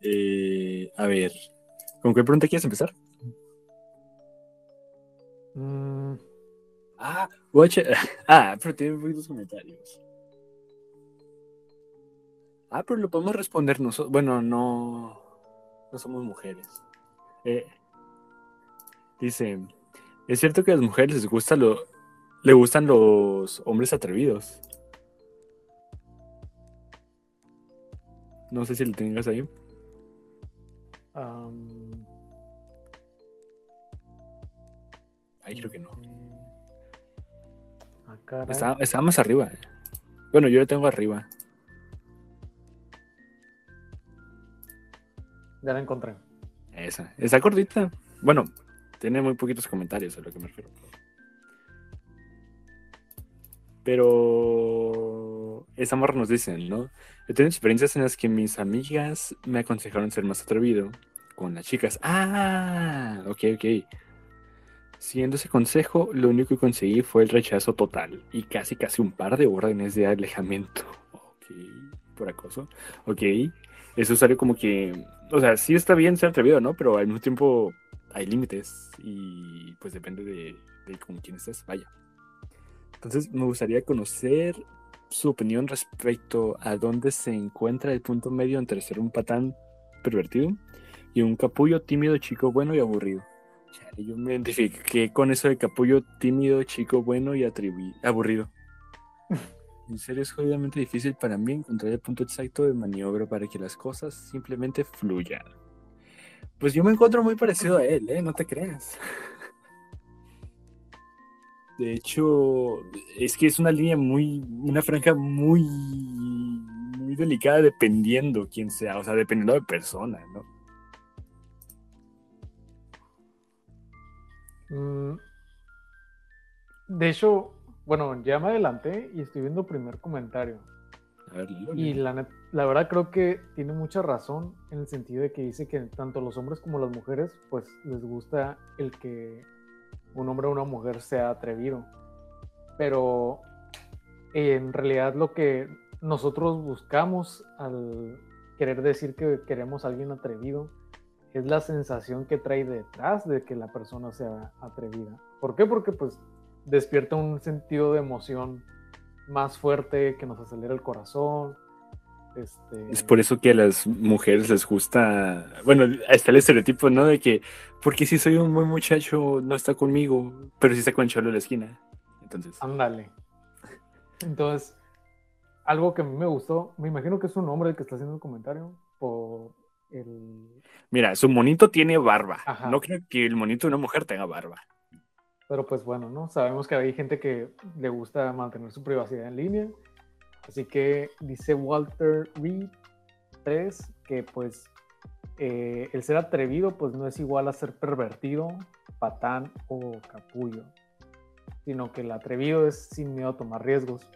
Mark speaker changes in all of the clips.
Speaker 1: Eh, a ver, ¿con qué pregunta quieres empezar?
Speaker 2: Mm,
Speaker 1: Ah, watch Ah, pero tiene muy dos comentarios. Ah, pero lo podemos responder nosotros. Bueno, no. No somos mujeres. Eh, dice: ¿Es cierto que a las mujeres les gusta lo, le gustan los hombres atrevidos? No sé si lo tengas ahí.
Speaker 2: Am,
Speaker 1: Ahí creo que no.
Speaker 2: ah, caray.
Speaker 1: Está, está más arriba. Bueno, yo lo tengo arriba.
Speaker 2: Ya la encontré.
Speaker 1: Esa. Está cortita. Bueno, tiene muy poquitos comentarios a lo que me refiero. Pero esa morra nos dice, ¿no? He tenido experiencias en las que mis amigas me aconsejaron ser más atrevido con las chicas. Ah, ok, ok. Siguiendo ese consejo, lo único que conseguí fue el rechazo total y casi casi un par de órdenes de alejamiento. Ok, por acoso. Ok, eso salió como que, o sea, sí está bien ser atrevido, ¿no? Pero al mismo tiempo hay límites y pues depende de, de con quién estés, vaya. Entonces me gustaría conocer su opinión respecto a dónde se encuentra el punto medio entre ser un patán pervertido y un capullo tímido, chico bueno y aburrido. Chale, yo me identifiqué con eso de capullo tímido, chico bueno y aburrido. En serio es jodidamente difícil para mí encontrar el punto exacto de maniobra para que las cosas simplemente fluyan. Pues yo me encuentro muy parecido a él, ¿eh? No te creas. De hecho, es que es una línea muy, una franja muy, muy delicada dependiendo quién sea, o sea, dependiendo de persona, ¿no?
Speaker 2: De hecho, bueno, ya me adelanté y estoy viendo el primer comentario.
Speaker 1: A ver, Lilo,
Speaker 2: Y la, la verdad creo que tiene mucha razón en el sentido de que dice que tanto los hombres como las mujeres pues les gusta el que un hombre o una mujer sea atrevido. Pero en realidad lo que nosotros buscamos al querer decir que queremos a alguien atrevido es la sensación que trae detrás de que la persona sea atrevida. ¿Por qué? Porque pues despierta un sentido de emoción más fuerte que nos acelera el corazón. Este,
Speaker 1: Es por eso que a las mujeres les gusta, bueno, está el estereotipo, ¿no? De que, porque si soy un buen muchacho, no está conmigo, pero si está con el cholo de la esquina. Entonces,
Speaker 2: Ándale. Entonces, algo que a mí me gustó, me imagino que es un hombre el que está haciendo el comentario por el...
Speaker 1: mira, su monito tiene barba.
Speaker 2: Ajá.
Speaker 1: No creo que el monito de una mujer tenga barba.
Speaker 2: Pero pues bueno, ¿no? Sabemos que hay gente que le gusta mantener su privacidad en línea. Así que dice Walter Reed 3 que pues eh, el ser atrevido pues no es igual a ser pervertido, patán o capullo, sino que el atrevido es sin miedo a tomar riesgos.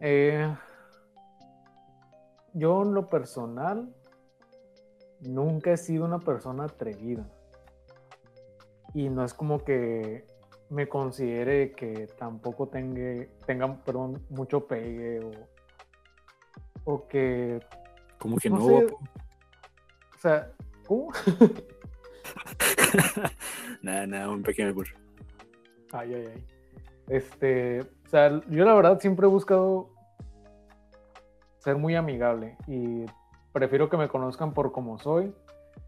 Speaker 2: Eh, yo en lo personal nunca he sido una persona atrevida y no es como que me considere que tampoco tenga, tenga perdón, mucho pegue o, o que,
Speaker 1: Como que
Speaker 2: No
Speaker 1: no.
Speaker 2: sé.
Speaker 1: guapo?
Speaker 2: o sea, ¿cómo?
Speaker 1: nada, nada, un pequeño burro.
Speaker 2: Ay, ay, ay. Este, o sea, yo la verdad siempre he buscado ser muy amigable y prefiero que me conozcan por como soy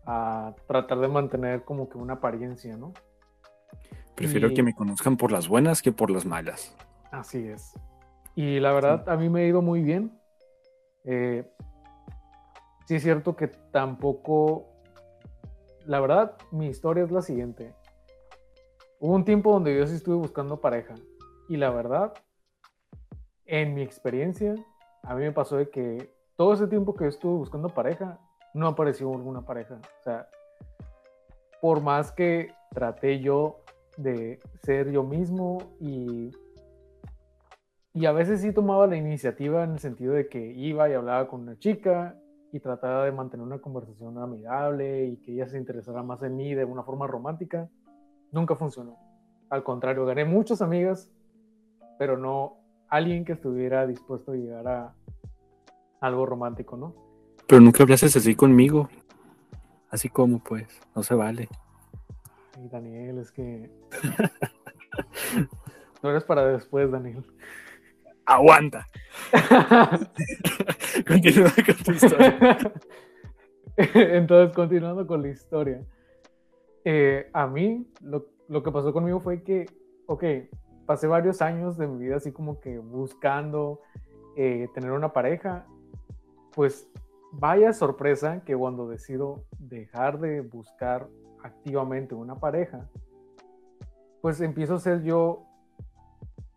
Speaker 2: a tratar de mantener como que una apariencia, ¿no?
Speaker 1: Prefiero
Speaker 2: Y-
Speaker 1: que me conozcan por las buenas que por las malas.
Speaker 2: Así es. Y la verdad, a mí me ha ido muy bien. Eh, sí es cierto que tampoco... La verdad, mi historia es la siguiente. Hubo un tiempo donde yo sí estuve buscando pareja. Y la verdad, en mi experiencia, a mí me pasó de que todo ese tiempo que estuve buscando pareja, no apareció alguna pareja. O sea, por más que traté yo de ser yo mismo y y a veces sí tomaba la iniciativa en el sentido de que iba y hablaba con una chica y trataba de mantener una conversación amigable y que ella se interesara más en mí de una forma romántica. Nunca funcionó. Al contrario, gané muchas amigas, pero no alguien que estuviera dispuesto a llegar a algo romántico, ¿no?
Speaker 1: Pero nunca hablases así conmigo. Así como, pues, no se vale.
Speaker 2: Ay, Daniel, es que. no eres para después, Daniel.
Speaker 1: Aguanta. Continúa con tu historia.
Speaker 2: Entonces, continuando con la historia. Eh, a mí, lo, lo, que pasó conmigo fue que, ok, pasé varios años de mi vida así como que buscando eh, tener una pareja. Pues vaya sorpresa que cuando decido dejar de buscar activamente una pareja, pues empiezo a ser yo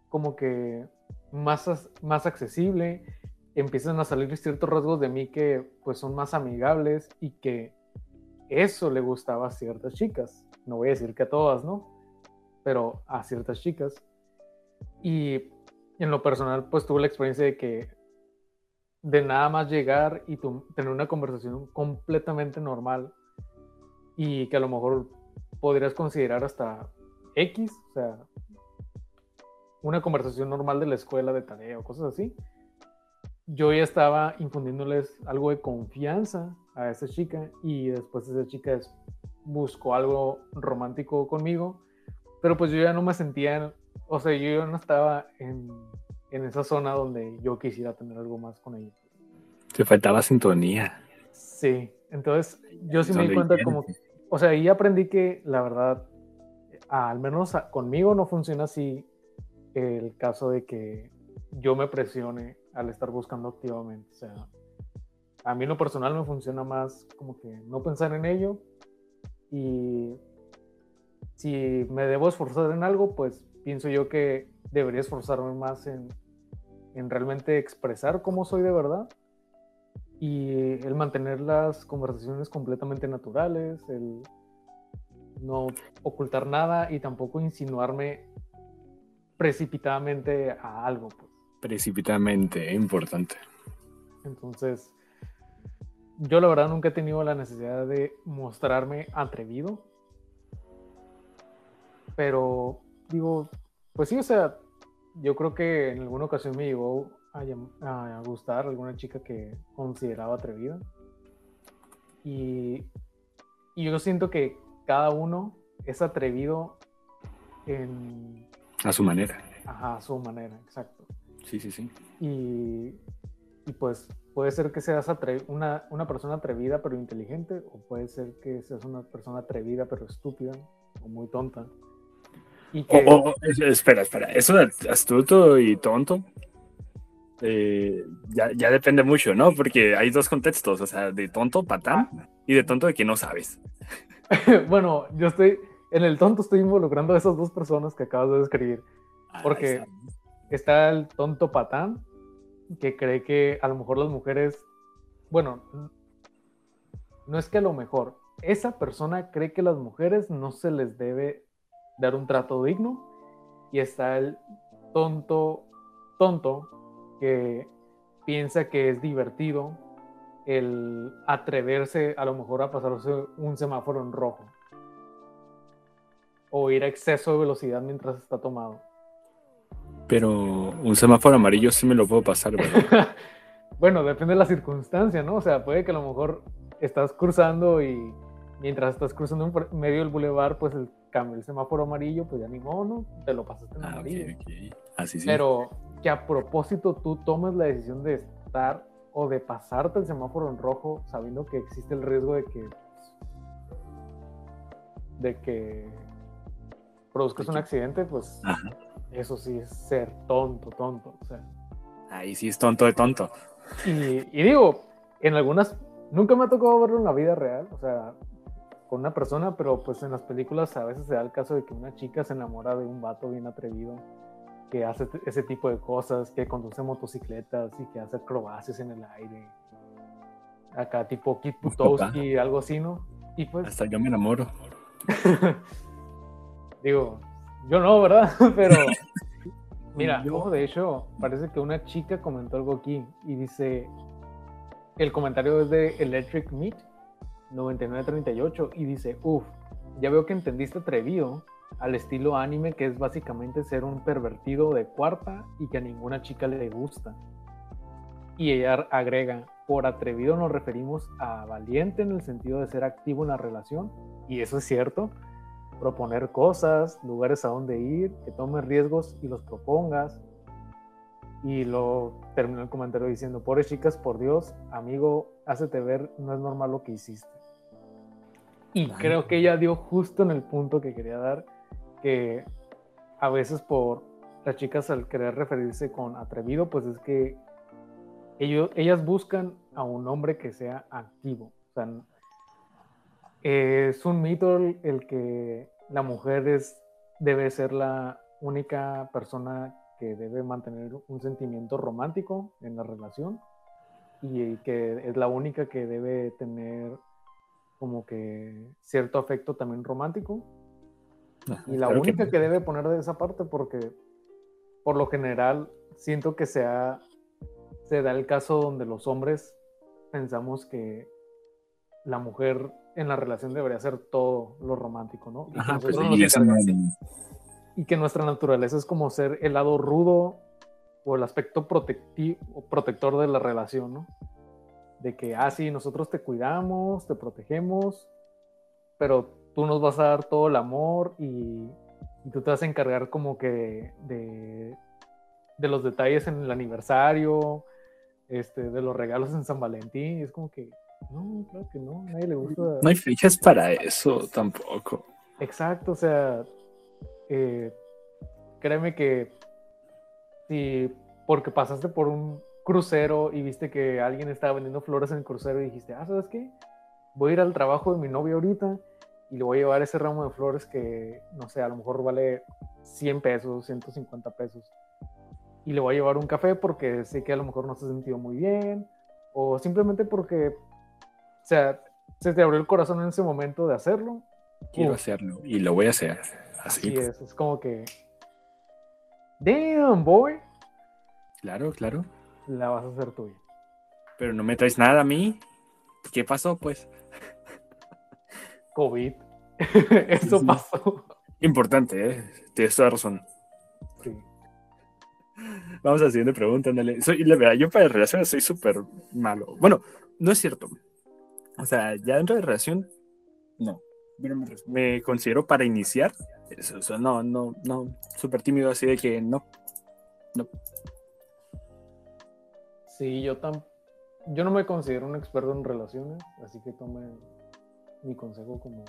Speaker 2: como que más, más accesible, empiezan a salir ciertos rasgos de mí que pues son más amigables y que eso le gustaba a ciertas chicas. No voy a decir que a todas, ¿no? Pero a ciertas chicas. Y en lo personal pues tuve la experiencia de que de nada más llegar y tener una conversación completamente normal y que a lo mejor podrías considerar hasta X, o sea, una conversación normal de la escuela de tarea o cosas así, yo ya estaba infundiéndoles algo de confianza a esa chica y después esa chica buscó algo romántico conmigo, pero pues yo ya no me sentía, o sea, yo ya no estaba en, en esa zona donde yo quisiera tener algo más con ella.
Speaker 1: Te faltaba sintonía.
Speaker 2: Sí, entonces yo sí me di cuenta como, o sea, ahí aprendí que la verdad, al menos conmigo no funciona así el caso de que yo me presione al estar buscando activamente. O sea, a mí en lo personal me funciona más como que no pensar en ello y si me debo esforzar en algo, pues pienso yo que debería esforzarme más en, en realmente expresar cómo soy de verdad y el mantener las conversaciones completamente naturales, el no ocultar nada y tampoco insinuarme precipitadamente a algo. Pues.
Speaker 1: Precipitadamente, importante.
Speaker 2: Entonces, yo la verdad nunca he tenido la necesidad de mostrarme atrevido. Pero digo, pues sí, o sea, yo creo que en alguna ocasión me llegó a, a gustar alguna chica que consideraba atrevida. Y, y yo siento que cada uno es atrevido en
Speaker 1: a su manera.
Speaker 2: Ajá, a su manera, exacto.
Speaker 1: Sí, sí, sí.
Speaker 2: Y, y pues puede ser que seas una, una, persona atrevida pero inteligente, o puede ser que seas una persona atrevida pero estúpida, o muy tonta.
Speaker 1: Espera, espera, eso de astuto y tonto eh, ya, ya, depende mucho, ¿no? Porque hay dos contextos, o sea, de tonto, patán, ah. y de tonto de que no sabes.
Speaker 2: bueno, yo estoy, en el tonto estoy involucrando a esas dos personas que acabas de describir. Ah, porque está. el tonto patán, que cree que a lo mejor las mujeres, bueno, no es que a lo mejor, esa persona cree que las mujeres no se les debe dar un trato digno. Y está el tonto, tonto, que piensa que es divertido el atreverse a lo mejor a pasarse un semáforo en rojo o ir a exceso de velocidad mientras está tomado.
Speaker 1: Pero un semáforo amarillo sí me lo puedo pasar, ¿verdad?
Speaker 2: bueno, depende de la circunstancia, ¿no? O sea, puede que a lo mejor estás cruzando y mientras estás cruzando en medio del bulevar, pues el cambio el semáforo amarillo, pues ya ni modo, Te lo pasaste en ah, amarillo.
Speaker 1: Así sí.
Speaker 2: Pero que a propósito tú tomes la decisión de estar o de pasarte el semáforo en rojo sabiendo que existe el riesgo de que de que produzcas un accidente, pues eso sí es ser tonto, tonto. O sea.
Speaker 1: Ahí sí es tonto de tonto.
Speaker 2: Y, digo, en algunas, nunca me ha tocado verlo en la vida real, o sea, con una persona, pero pues en las películas a veces se da el caso de que una chica se enamora de un vato bien atrevido, que hace ese tipo de cosas, que conduce motocicletas y que hace acrobacias en el aire. Acá tipo Kit Butowski, algo así, ¿no?
Speaker 1: Y pues... Hasta yo me enamoro.
Speaker 2: Digo, yo no, ¿verdad? Pero mira, de hecho, parece que una chica comentó algo aquí y dice, el comentario es de Electric Meat 9938 y dice, uff, ya veo que entendiste atrevido al estilo anime que es básicamente ser un pervertido de cuarta y que a ninguna chica le gusta. Y ella agrega, por atrevido nos referimos a valiente en el sentido de ser activo en la relación, y eso es cierto. Proponer cosas, lugares a donde ir, que tomes riesgos y los propongas. Y lo terminó el comentario diciendo, pobres chicas, por Dios, amigo, hácete ver, no es normal lo que hiciste. Y creo que ella dio justo en el punto que quería dar, que a veces por las chicas al querer referirse con atrevido, pues es que ellos, ellas buscan a un hombre que sea activo. O sea, es un mito el, que la mujer es, debe ser la única persona que debe mantener un sentimiento romántico en la relación y que es la única que debe tener como que cierto afecto también romántico y la única que... que... debe poner de esa parte porque por lo general siento que sea se da el caso donde los hombres pensamos que la mujer en la relación debería ser todo lo romántico, ¿no? Y, que, pues y que nuestra naturaleza es como ser el lado rudo o el aspecto protectivo, protector de la relación, ¿no? De que, ah, sí, nosotros te cuidamos, te protegemos, pero tú nos vas a dar todo el amor y, y tú te vas a encargar como que de, de los detalles en el aniversario, este, de los regalos en San Valentín. Y es como que, no, claro que no, a nadie le gusta.
Speaker 1: No hay fechas para eso tampoco.
Speaker 2: Exacto, o sea, eh, créeme que si porque pasaste por un crucero y viste que alguien estaba vendiendo flores en el crucero y dijiste, ah, ¿sabes qué? Voy a ir al trabajo de mi novia ahorita y le voy a llevar ese ramo de flores que, no sé, a lo mejor vale 100 pesos, 150 pesos y le voy a llevar un café porque sé que a lo mejor no se ha sentido muy bien o simplemente porque, o sea, se te abrió el corazón en ese momento de hacerlo.
Speaker 1: Quiero hacerlo y lo voy a hacer. Así,
Speaker 2: es, es como que, damn, boy.
Speaker 1: Claro, claro.
Speaker 2: La vas a hacer tuya.
Speaker 1: Pero no me traes nada a mí. ¿Qué pasó, pues?
Speaker 2: COVID. Eso pasó.
Speaker 1: Importante, ¿eh? Tienes toda razón. Sí. Vamos a la siguiente pregunta, ándale. Soy, la verdad, yo para relaciones soy súper malo. Bueno, no es cierto. O sea, ya dentro de relación, no. me, considero para iniciar. Eso, o sea, no, no, no. Súper tímido, así de que no. No.
Speaker 2: Sí, yo tan. Yo no me considero un experto en relaciones, así que tomen mi consejo como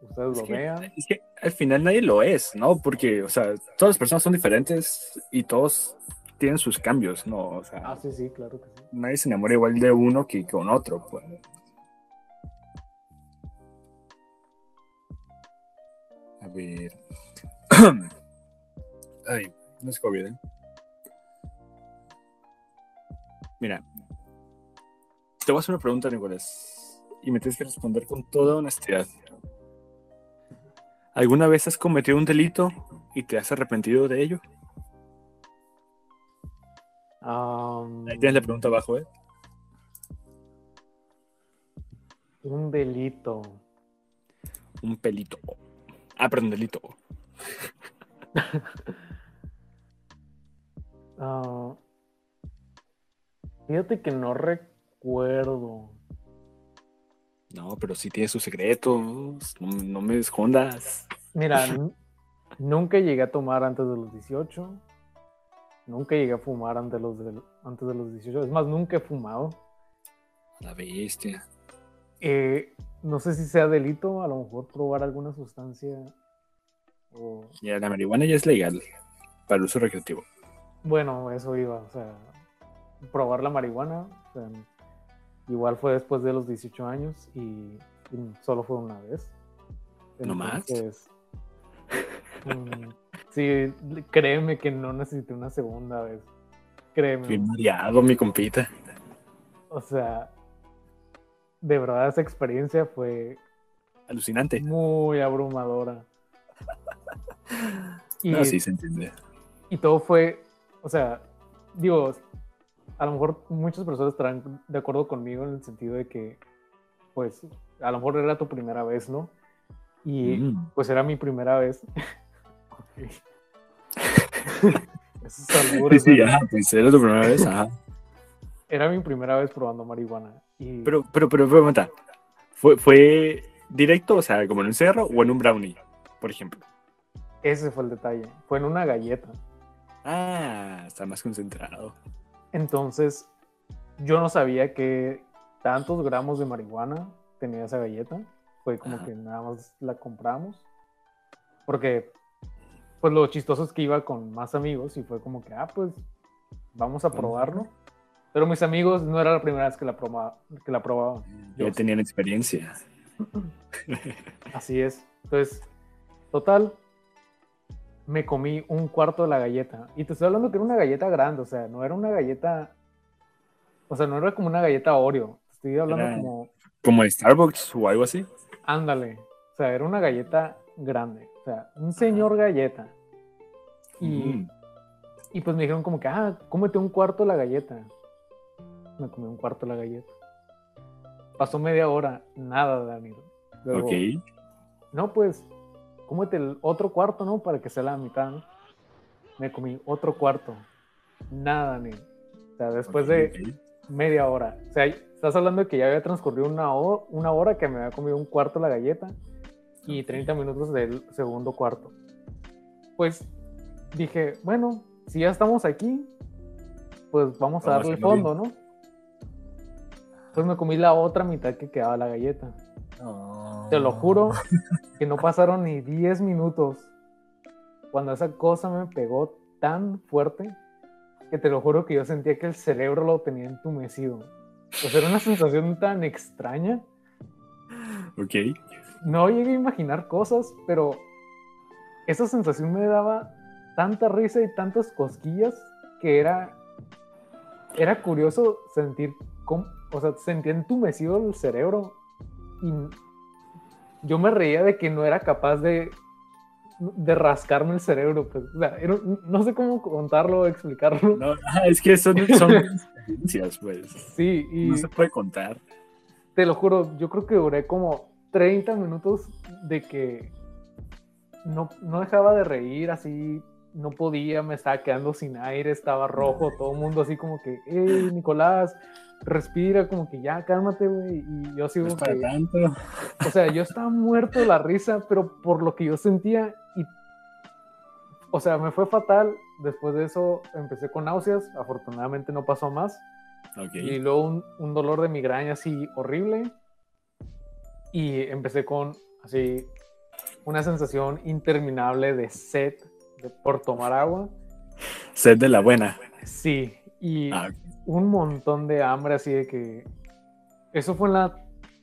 Speaker 2: ustedes lo vean.
Speaker 1: Es que al final nadie lo es, ¿no? Porque, o sea, todas las personas son diferentes y todos tienen sus cambios, ¿no? O sea,
Speaker 2: ah, sí, sí, claro que sí.
Speaker 1: Nadie se enamora igual de uno que con otro, pues. A ver. Ay, no es COVID, ¿eh? Mira, te voy a hacer una pregunta, Nicolás, y me tienes que responder con toda honestidad. ¿Alguna vez has cometido un delito y te has arrepentido de ello? Ahí tienes la pregunta abajo, ¿eh?
Speaker 2: Un delito.
Speaker 1: Un pelito. Ah, perdón, delito.
Speaker 2: Ah, fíjate que no recuerdo.
Speaker 1: No, pero sí tiene sus secretos. No, me escondas.
Speaker 2: Mira, nunca llegué a tomar antes de los 18. Nunca llegué a fumar antes de los, antes de los 18. Es más, nunca he fumado.
Speaker 1: La bestia.
Speaker 2: Eh, no sé si sea delito, a lo mejor probar alguna sustancia. O...
Speaker 1: Ya, la marihuana ya es legal para el uso recreativo.
Speaker 2: Bueno, eso iba, o sea, probar la marihuana. igual fue después de los 18 años y, solo fue una vez.
Speaker 1: ¿No más?
Speaker 2: Mm, Sí, créeme que no necesité una segunda vez. Créeme.
Speaker 1: Bien mareado, mi compita.
Speaker 2: O sea, de verdad esa experiencia fue
Speaker 1: alucinante.
Speaker 2: Muy abrumadora.
Speaker 1: y, sí se entiende.
Speaker 2: Y todo fue, o sea, digo, a lo mejor muchas personas estarán de acuerdo conmigo en el sentido de que, pues, a lo mejor era tu primera vez, ¿no? Y mm. pues era mi primera vez.
Speaker 1: Esos sí, sí, pues era tu primera vez, ajá.
Speaker 2: era mi primera vez probando marihuana. Y
Speaker 1: Pero, pero, pero, pero, aguanta. ¿Fue, ¿Fue directo, o sea, como en un cerro o en un brownie, por ejemplo?
Speaker 2: ese fue el detalle. Fue en una galleta.
Speaker 1: Ah, está más concentrado.
Speaker 2: Entonces, yo no sabía que tantos gramos de marihuana tenía esa galleta. Fue como
Speaker 1: Ajá.
Speaker 2: que nada más la compramos. Porque, pues lo chistoso es que iba con más amigos y fue como que, ah, pues vamos a probarlo. Pero mis amigos no era la primera vez que la, proba- que la probaban. Yo
Speaker 1: Ya
Speaker 2: sí.
Speaker 1: tenían experiencia.
Speaker 2: Así es. Entonces, total, me comí un cuarto de la galleta. Y te estoy hablando que era una galleta grande, o sea, no era una galleta. O sea, no era como una galleta Oreo. Estoy hablando
Speaker 1: Era-
Speaker 2: como,
Speaker 1: Como en Starbucks o algo así.
Speaker 2: ándale. O sea, era una galleta grande. O sea, un señor galleta. Y,
Speaker 1: Mm.
Speaker 2: y pues me dijeron como que, ah, cómete un cuarto de la galleta. Me comí un cuarto de la galleta. Pasó media hora, nada, Daniel. Luego,
Speaker 1: Ok.
Speaker 2: No, pues, cómete el otro cuarto, ¿no? Para que sea la mitad, ¿no? Me comí otro cuarto. Nada, ni. O sea, después de media hora. O sea, estás hablando de que ya había transcurrido una, ho- una hora que me había comido un cuarto la galleta y 30 minutos del segundo cuarto. Pues dije, bueno, si ya estamos aquí, pues vamos a
Speaker 1: Vamos a
Speaker 2: darle fondo, ¿no? Pues me comí la otra mitad que quedaba la galleta. Te lo juro que no pasaron ni 10 minutos cuando esa cosa me pegó tan fuerte que te lo juro que yo sentía que el cerebro lo tenía entumecido. O sea, era una sensación tan extraña.
Speaker 1: Ok.
Speaker 2: No llegué a imaginar cosas, pero esa sensación me daba tanta risa y tantas cosquillas que era, era curioso sentir, cómo, o sea, sentía entumecido el cerebro y yo me reía de que no era capaz de, de rascarme el cerebro. Pues, o sea, era- no sé cómo contarlo o explicarlo.
Speaker 1: No, es que son, son experiencias, pues.
Speaker 2: Sí, y
Speaker 1: No se puede contar.
Speaker 2: te lo juro, yo creo que duré como 30 minutos de que no, no dejaba de reír, así no podía, me estaba quedando sin aire, estaba rojo, todo el mundo así como que, hey, Nicolás, respira, como que ya, cálmate, güey. Y yo así
Speaker 1: No para tanto.
Speaker 2: o sea, yo estaba muerto de la risa, pero por lo que yo sentía y, o sea, me fue fatal. Después de eso empecé con náuseas, afortunadamente no pasó más.
Speaker 1: Ok.
Speaker 2: Y luego un, un dolor de migraña así horrible. Y empecé con así una sensación interminable de sed de- por tomar agua.
Speaker 1: Sed de la buena.
Speaker 2: Sí, y
Speaker 1: Ah,
Speaker 2: un montón de hambre así de que... Eso fue en la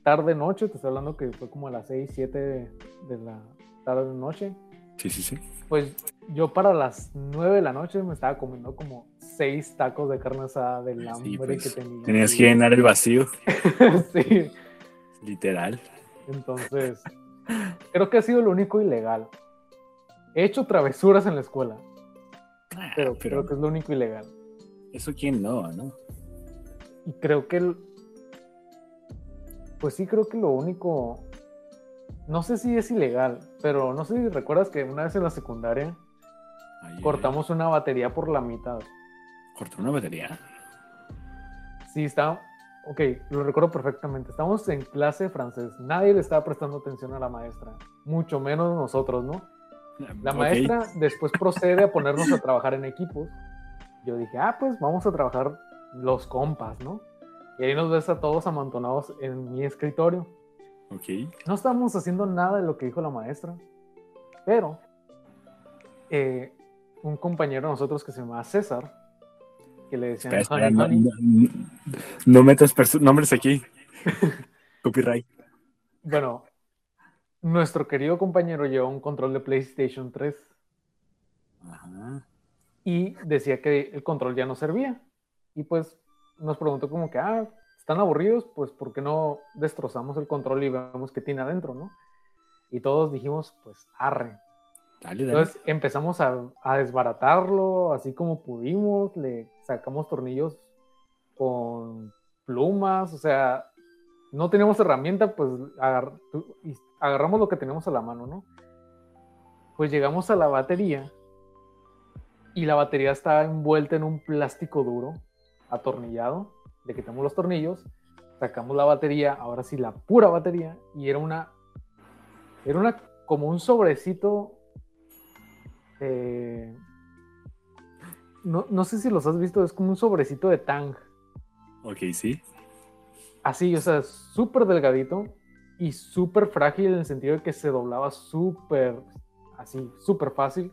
Speaker 2: tarde noche, te estoy hablando que fue como a las 6, 7 de, de la tarde noche.
Speaker 1: sí, sí, sí.
Speaker 2: Pues yo para las 9 de la noche me estaba comiendo como 6 tacos de carne asada del hambre
Speaker 1: Sí, pues,
Speaker 2: que tenía.
Speaker 1: Tenías que llenar el vacío,
Speaker 2: sí.
Speaker 1: literal.
Speaker 2: Entonces, creo que ha sido lo único ilegal. He hecho travesuras en la escuela,
Speaker 1: Ah,
Speaker 2: pero,
Speaker 1: pero
Speaker 2: creo que es lo único ilegal.
Speaker 1: Eso quién no, ¿no?
Speaker 2: Y creo que, el- pues sí, creo que lo único, no sé si es ilegal, pero no sé si recuerdas que una vez en la secundaria
Speaker 1: Ay,
Speaker 2: cortamos una batería por la mitad.
Speaker 1: ¿Cortó una batería?
Speaker 2: Sí, está, ok, lo recuerdo perfectamente. Estamos en clase de francés, nadie le estaba prestando atención a la maestra, mucho menos nosotros, ¿no? La
Speaker 1: Ok.
Speaker 2: maestra después procede a ponernos a trabajar en equipos. Yo dije, ah, pues vamos a trabajar los compas, ¿no? Y ahí nos ves a todos amontonados en mi escritorio.
Speaker 1: Ok.
Speaker 2: No estábamos haciendo nada de lo que dijo la maestra, pero eh, un compañero de nosotros que se llama César, que le decían
Speaker 1: Espera, espera, no,
Speaker 2: Honey.
Speaker 1: no- no metas nombres aquí. Copyright.
Speaker 2: Bueno, nuestro querido compañero llevó un control de PlayStation 3
Speaker 1: Ajá.
Speaker 2: Y decía que el control ya no servía. Y pues nos preguntó como que, ah, ¿están aburridos? Pues ¿por qué no destrozamos el control y vemos qué tiene adentro, no? Y todos dijimos, pues arre.
Speaker 1: Dale, dale.
Speaker 2: Entonces empezamos a, a desbaratarlo así como pudimos, le sacamos tornillos con plumas, o sea, no teníamos herramienta, pues agar- agarramos lo que teníamos a la mano, ¿no? Pues llegamos a la batería y la batería estaba envuelta en un plástico duro, atornillado, le quitamos los tornillos, sacamos la batería, ahora sí la pura batería, y era una, era una, como un sobrecito, eh, no, no sé si los has visto, es como un sobrecito de tang.
Speaker 1: Ok, sí.
Speaker 2: Así, o sea, súper delgadito y súper frágil en el sentido de que se doblaba súper, así, súper fácil.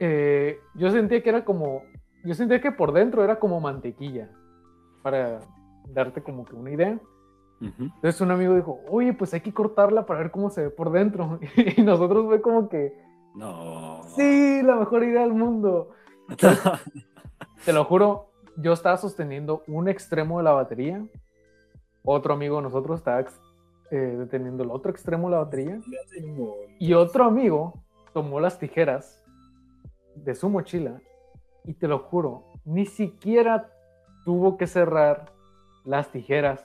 Speaker 2: Eh, yo sentía que era como, yo sentía que por dentro era como mantequilla, para darte como que una idea. Entonces un amigo dijo, oye, pues hay que cortarla para ver cómo se ve por dentro. y nosotros fue como que,
Speaker 1: no.
Speaker 2: Sí, la mejor idea del mundo. te lo juro, yo estaba sosteniendo un extremo de la batería. Otro amigo de nosotros estaba eh, deteniendo el otro extremo de la batería. Y otro amigo tomó las tijeras de su mochila y te lo juro, ni siquiera tuvo que cerrar las tijeras.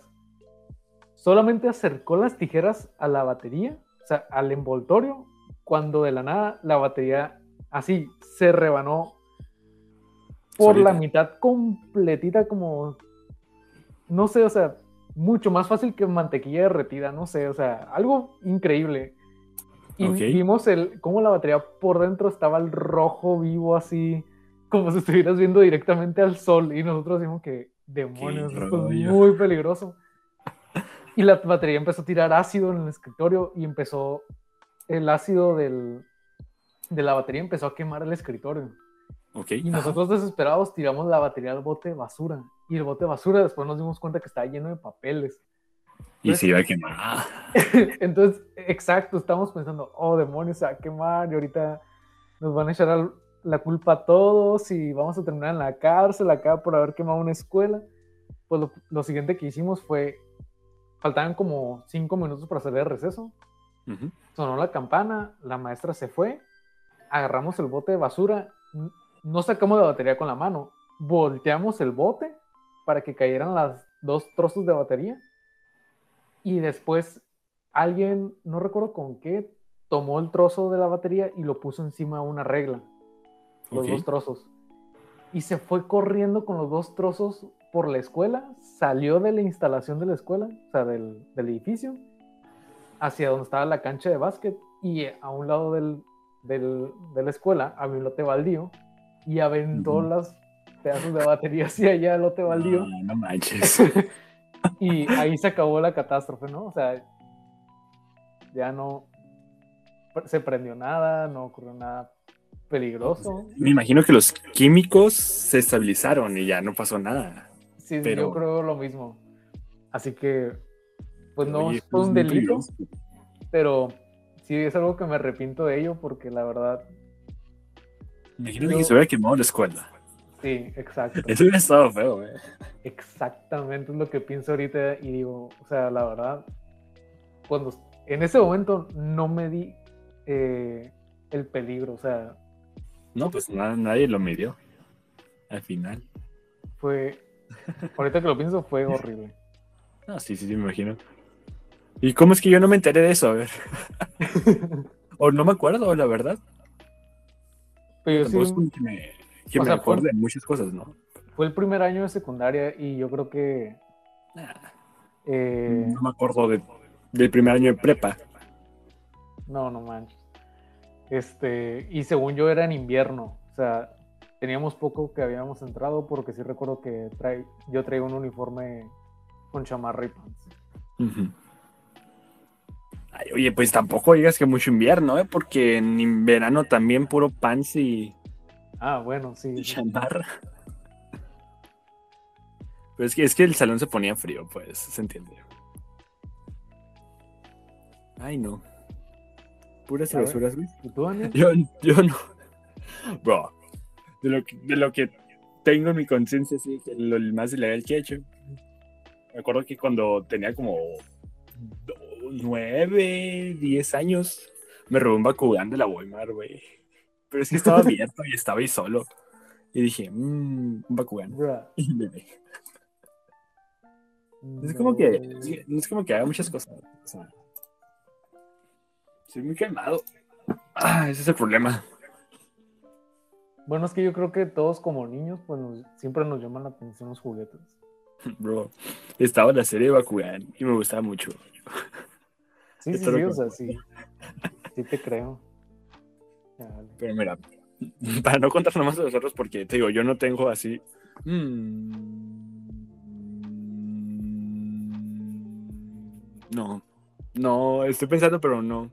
Speaker 2: Solamente acercó las tijeras a la batería, o sea, al envoltorio cuando de la nada la batería así se rebanó por la mitad completita como, no sé, o sea, mucho más fácil que mantequilla derretida, no sé, o sea, algo increíble. Y vimos el, cómo la batería por dentro estaba el rojo vivo así, como si estuvieras viendo directamente al sol y nosotros decimos que demonios, esto es muy peligroso. Y la batería empezó a tirar ácido en el escritorio y empezó el ácido del, de la batería empezó a quemar el escritorio.
Speaker 1: Okay.
Speaker 2: Y nosotros desesperados tiramos la batería al bote de basura. Y el bote de basura después nos dimos cuenta que estaba lleno de papeles.
Speaker 1: Y se iba a quemar.
Speaker 2: Entonces, exacto, estamos pensando, oh, demonios, se va a quemar y ahorita nos van a echar la culpa a todos y vamos a terminar en la cárcel acá por haber quemado una escuela. Pues lo, lo siguiente que hicimos fue, faltaban como cinco minutos para salir de receso. Sonó la campana, la maestra se fue, agarramos el bote de basura, no sacamos la batería con la mano, volteamos el bote para que cayeran las dos trozos de batería y después alguien, no recuerdo con qué, tomó el trozo de la batería y lo puso encima de una regla, los dos trozos. Y se fue corriendo con los dos trozos por la escuela, salió de la instalación de la escuela, o sea, del, del edificio, hacia donde estaba la cancha de básquet y a un lado del, del, de la escuela había un lote baldío y aventó las pedazos de batería hacia allá al lote baldío.
Speaker 1: No, no manches.
Speaker 2: y ahí se acabó la catástrofe, ¿no? O sea, ya no se prendió nada, no ocurrió nada peligroso.
Speaker 1: Me imagino que los químicos se estabilizaron y ya no pasó nada.
Speaker 2: Sí, yo creo lo mismo. Así que pues no fue pues, un delito, pero sí es algo que me arrepiento de ello porque la verdad.
Speaker 1: Imagínate que se hubiera quemado la escuela.
Speaker 2: Sí, exacto.
Speaker 1: Eso hubiera estado feo, güey.
Speaker 2: Exactamente es lo que pienso ahorita y digo, o sea, la verdad, cuando en ese momento no me di eh, el peligro, o sea.
Speaker 1: No, pues nadie lo midió. Al final.
Speaker 2: Fue. Ahorita que lo pienso, fue horrible.
Speaker 1: Ah, sí, sí, sí, me imagino. ¿Y cómo es que yo no me enteré de eso? A ver. o no me acuerdo, la verdad.
Speaker 2: Pero sí,
Speaker 1: que me, que me acuerdo de muchas cosas, ¿no?
Speaker 2: Fue el primer año de secundaria y yo creo que.
Speaker 1: Eh, no me acuerdo del primer año de prepa.
Speaker 2: No, no manches. Este, y según yo era en invierno. O sea, teníamos poco que habíamos entrado porque sí recuerdo que trae, yo traía un uniforme con chamarra y pants
Speaker 1: oye, pues tampoco digas que mucho invierno, ¿eh? Porque en verano también puro pants y.
Speaker 2: Ah, bueno, sí.
Speaker 1: chamarra. Pero es que, es que el salón se ponía frío, pues, se entiende. Ay, no. Puras travesuras, güey. Yo, yo no. Bro, de lo que, de lo que tengo en mi conciencia, sí, que lo más ilegal que he hecho. Me acuerdo que cuando tenía como 9, 10 años, me robé un Bakugan de la Walmart, güey. Pero es que estaba abierto y estaba ahí solo. Y dije, mmm, un Bakugan. Y me No es como que, no es como que haga muchas cosas. O sea, soy muy calmado. Ah, ese es el problema.
Speaker 2: Bueno, es que yo creo que todos como niños, pues nos- siempre nos llaman la atención los juguetes.
Speaker 1: Bro, estaba en la serie de Bakugan y me gustaba mucho.
Speaker 2: Sí, sí, sí, o sea, sí. Sí te creo.
Speaker 1: Pero mira, para no contar nomás de los otros, porque te digo, yo no tengo así. Mm, No, no, estoy pensando, pero no.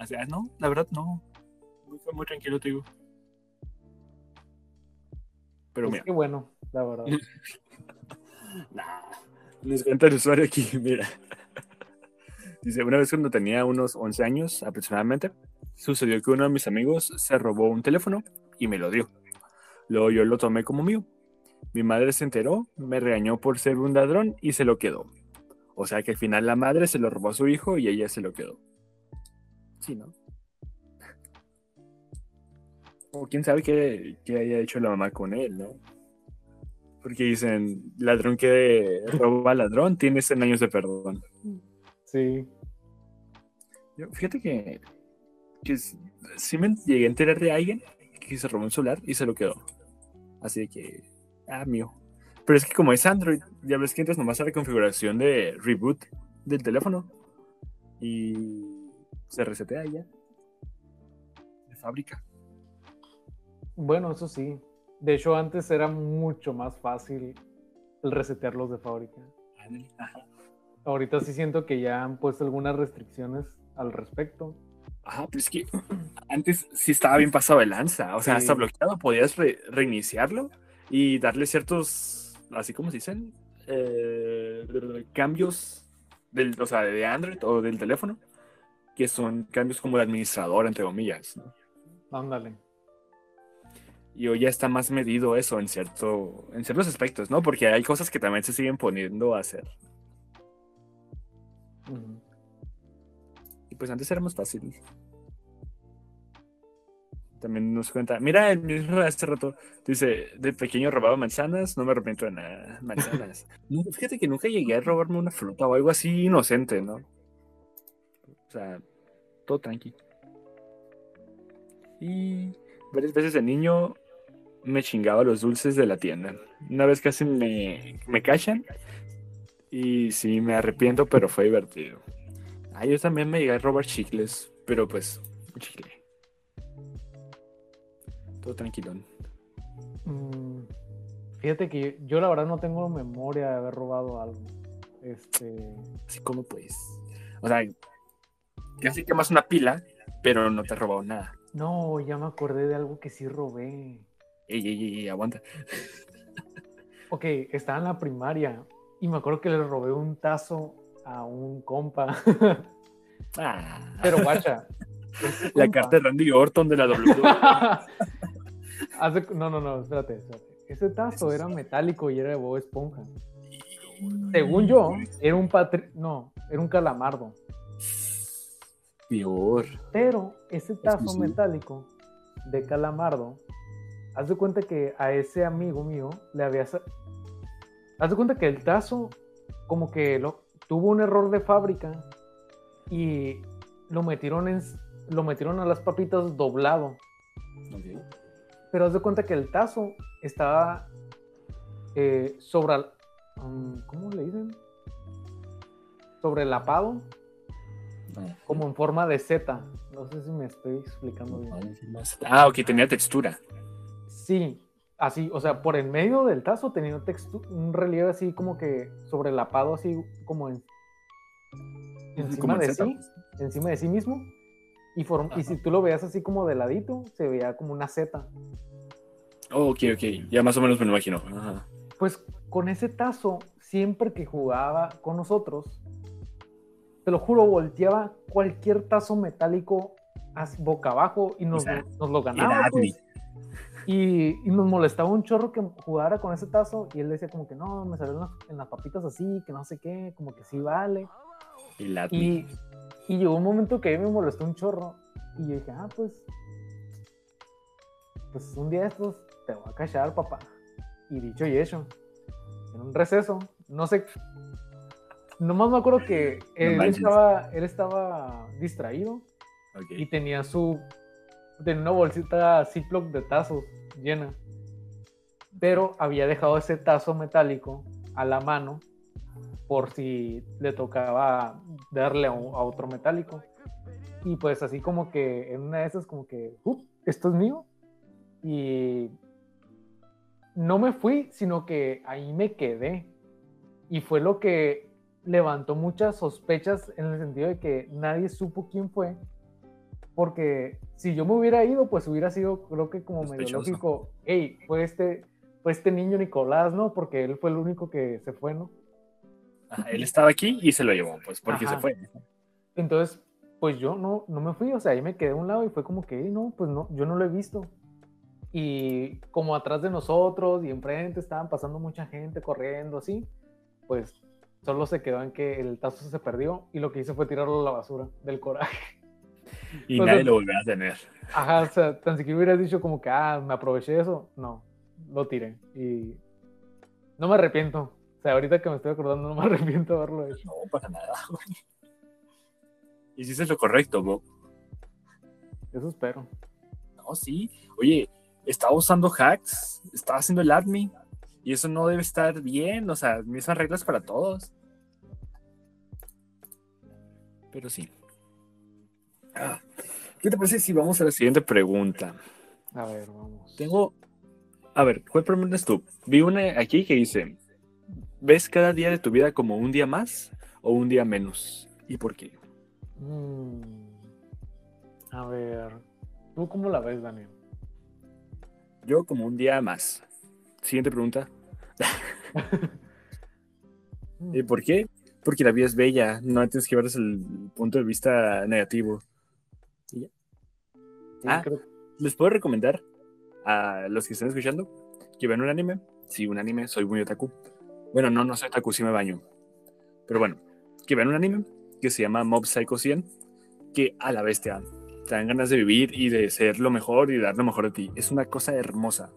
Speaker 1: O sea, no, la verdad no. Fue muy tranquilo, te digo. Pero mira,
Speaker 2: qué bueno, la verdad.
Speaker 1: nah, nos cuenta el usuario aquí, mira. Dice, una vez cuando tenía unos 11 años aproximadamente, sucedió que uno de mis amigos se robó un teléfono y me lo dio. Luego yo lo tomé como mío. Mi madre se enteró, me regañó por ser un ladrón y se lo quedó. O sea que al final la madre se lo robó a su hijo y ella se lo quedó. Sí, ¿no? O quién sabe qué, qué haya hecho la mamá con él, ¿no? Porque dicen, ladrón que roba ladrón tiene 100 años de perdón.
Speaker 2: Sí.
Speaker 1: Yo, fíjate que, sí me llegué a enterar de alguien que se robó un celular y se lo quedó. Así de que, ah, mío. Pero es que como es Android, ya ves que entras nomás a la configuración de reboot del teléfono y se resetea ya. De fábrica.
Speaker 2: Bueno, eso sí. De hecho, antes era mucho más fácil el resetearlos de fábrica. Ahorita sí siento que ya han puesto algunas restricciones al respecto.
Speaker 1: Ajá, pero es que antes sí estaba bien pasado de lanza. O sea,
Speaker 2: Sí.
Speaker 1: hasta bloqueado podías re- reiniciarlo y darle ciertos, así como se dicen, eh, cambios del, o sea, de Android o del teléfono, que son cambios como de administrador, entre comillas. ¿no?
Speaker 2: Ándale.
Speaker 1: Y hoy ya está más medido eso en, cierto, en ciertos aspectos, ¿no? Porque hay cosas que también se siguen poniendo a hacer. Y pues antes era más fácil. También nos cuenta, mira, el mismo hace rato dice, de pequeño robaba manzanas, no me arrepiento de nada, manzanas. No, fíjate que nunca llegué a robarme una fruta o algo así inocente, ¿no? O sea, todo tranqui. Y varias veces de niño me chingaba los dulces de la tienda. Una vez casi me, me cachan y sí, me arrepiento, pero fue divertido. Ah, yo también me llegué a robar chicles, pero pues, un chicle. Todo tranquilón.
Speaker 2: Mm, Fíjate que yo, yo la verdad no tengo memoria de haber robado algo. Este.
Speaker 1: Así como pues. O sea, casi quemas una pila, pero no te has robado nada.
Speaker 2: No, ya me acordé de algo que sí robé.
Speaker 1: Ey, ey, ey, ey, aguanta.
Speaker 2: Ok, estaba en la primaria y me acuerdo que le robé un tazo a un compa.
Speaker 1: Ah,
Speaker 2: Pero guacha. este
Speaker 1: la
Speaker 2: compa-
Speaker 1: carta de Randy Orton de la W.
Speaker 2: Hace- No, no, no, espérate, espérate. Ese tazo era metálico y era de Bob Esponja. Según yo, era un patri... No, era un calamardo.
Speaker 1: Peor.
Speaker 2: Pero ese tazo metálico de calamardo, haz de cuenta que a ese amigo mío le había... Haz de cuenta que el tazo como que lo, tuvo un error de fábrica y lo metieron, en, lo metieron a las papitas doblado.
Speaker 1: Ok.
Speaker 2: Pero haz de cuenta que el tazo estaba eh, sobre... um, ¿Cómo le dicen? Sobre el lapado,
Speaker 1: Ah,
Speaker 2: como en forma de Z. No sé si me estoy explicando bien.
Speaker 1: Ah, ok, tenía textura.
Speaker 2: Sí, así, o sea, por en medio del tazo tenía un, relieve así como que sobrelapado, así como en, encima
Speaker 1: Como
Speaker 2: de sí, encima de sí mismo. Y, form- y si tú lo veías así como de ladito, se veía como una Z.
Speaker 1: Oh, ok, ok. Ya más o menos me lo imagino. Ajá.
Speaker 2: Pues con ese tazo, siempre que jugaba con nosotros, te lo juro, volteaba cualquier tazo metálico boca abajo y nos,
Speaker 1: sea,
Speaker 2: nos lo
Speaker 1: Era
Speaker 2: ganaba.
Speaker 1: Adri.
Speaker 2: pues. Y, y nos molestaba un chorro que jugara con ese tazo y él decía como que no, me salió en las, en las papitas así, que no sé qué, como que sí vale.
Speaker 1: Adri.
Speaker 2: Y, y llegó un momento que a mí me molestó un chorro y yo dije, ah, pues, pues un día de estos te voy a cachar, papá. Y dicho y hecho, en un receso, no sé, nomás me acuerdo que él, estaba, él estaba distraído y tenía su, tenía una bolsita Ziploc de tazos llena. Pero había dejado ese tazo metálico a la mano por si le tocaba darle a, otro metálico. Y pues así como que en una de esas como que, esto es mío. Y no me fui, sino que ahí me quedé. Y fue lo que levantó muchas sospechas en el sentido de que nadie supo quién fue. Porque si yo me hubiera ido, pues hubiera sido, creo que como medio lógico, hey, fue este, fue este niño Nicolás, ¿no? Porque él fue el único que se fue, ¿no?
Speaker 1: él estaba aquí y se lo llevó, pues, porque se fue.
Speaker 2: Entonces, pues yo no, no me fui, o sea, ahí me quedé a un lado y fue como que, no, pues no, yo no lo he visto. Y como atrás de nosotros y enfrente estaban pasando mucha gente corriendo, así, pues solo se quedó en que el tazo se perdió y lo que hice fue tirarlo a la basura del coraje.
Speaker 1: Y nadie lo volvió a tener.
Speaker 2: Ajá, o sea, tan siquiera hubieras dicho como que, ah, me aproveché de eso. No, lo tiré. Y no me arrepiento. O sea, ahorita que me estoy acordando, no me arrepiento de haberlo hecho.
Speaker 1: No, para nada, Y Hiciste lo correcto, Bob.
Speaker 2: Eso espero.
Speaker 1: No, sí. Oye, estaba usando hacks, estaba haciendo el admin. Y eso no debe estar bien. O sea, mismas reglas para todos. Pero sí. Ah, ¿Qué te parece si vamos a la siguiente pregunta?
Speaker 2: A ver, vamos.
Speaker 1: Tengo. A ver, ¿cuál pregunta es tú? Vi una aquí que dice: ¿Ves cada día de tu vida como un día más o un día menos? ¿Y por qué?
Speaker 2: Mm, a ver, ¿tú cómo la ves, Daniel?
Speaker 1: Yo como un día más. Siguiente pregunta. ¿Y por qué? Porque la vida es bella, no tienes que ver desde el punto de vista negativo. Ah, les puedo recomendar a los que estén escuchando que vean un anime. Sí, un anime, soy muy otaku. Bueno, no, no soy otaku, sí me baño. Pero bueno, que vean un anime que se llama Mob Psycho 100, que a la vez te dan, ganas de vivir y de ser lo mejor y dar lo mejor de ti. Es una cosa hermosa.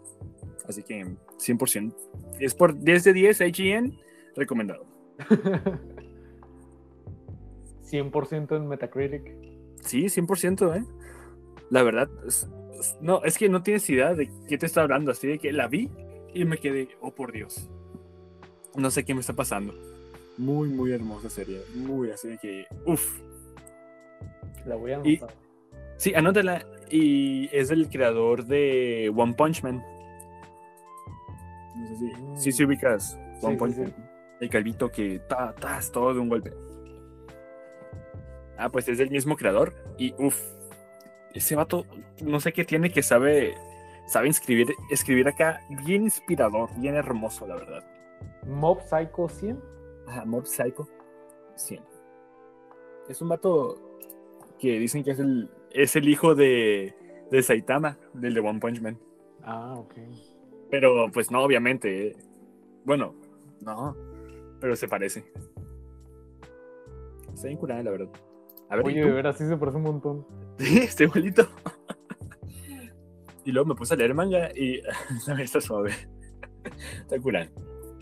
Speaker 1: Así que 100%. Es por 10 de 10 HN recomendado.
Speaker 2: 100% en Metacritic.
Speaker 1: Sí, 100%, ¿eh? La verdad, no, es que no tienes idea de qué te está hablando, así de que la vi y me quedé, oh por Dios. No sé qué me está pasando. Muy, muy hermosa serie. Muy así de que, uff.
Speaker 2: La voy a anotar.
Speaker 1: sí, anótala. Y es el creador de One Punch Man. No sé si, mm. sí, ubicas One Punch Man. El calvito que ta, ta, es todo de un golpe. Ah, pues es el mismo creador. Y uff, ese vato, no sé qué tiene que sabe, sabe escribir, escribir acá bien inspirador, bien hermoso, la verdad.
Speaker 2: Mob Psycho 100.
Speaker 1: Ajá, Mob Psycho 100. Es un vato que dicen que es el, es el hijo de, de Saitama, del de One Punch Man.
Speaker 2: Ah, ok.
Speaker 1: Pero pues no, obviamente. Eh. Bueno, no. Pero se parece. Está bien curada, la verdad.
Speaker 2: A ver, Oye, de veras sí se parece un montón.
Speaker 1: Sí, está igualito. y luego me puse a leer manga y está suave. está curada.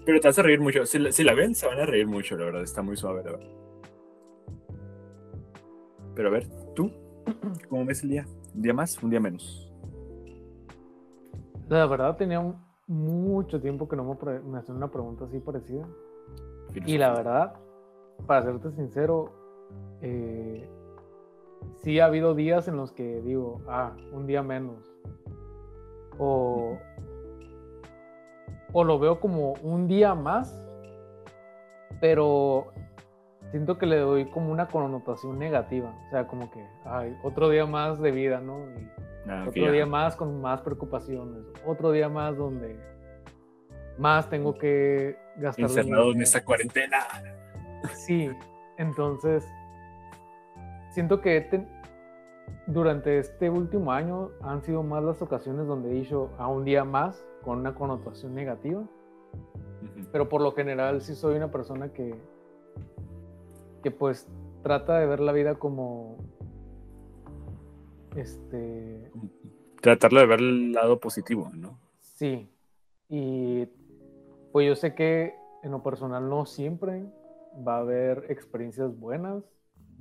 Speaker 1: Pero te a reír mucho. Si la, si la, ven, se van a reír mucho, la verdad. Está muy suave, la verdad. Pero a ver, ¿tú? ¿Cómo ves el día? ¿Un día más? ¿Un día menos?
Speaker 2: La verdad tenía mucho tiempo que no me, me hacían una pregunta así parecida. Y la verdad, para serte sincero, eh, sí ha habido días en los que digo, ah, un día menos. O, o lo veo como un día más, pero siento que le doy como una connotación negativa. O sea, como que, ay, otro día más de vida, ¿no? Ah, otro día más con más preocupaciones. Otro día más donde más tengo que gastar.
Speaker 1: Encerrado en esta cuarentena.
Speaker 2: Sí, entonces siento que durante este último año han sido más las ocasiones donde he dicho a un día más con una connotación negativa. Pero por lo general sí soy una persona que, que pues trata de ver la vida como este
Speaker 1: tratarlo de ver el lado positivo, ¿no?
Speaker 2: Sí. Y pues yo sé que en lo personal no siempre va a haber experiencias buenas,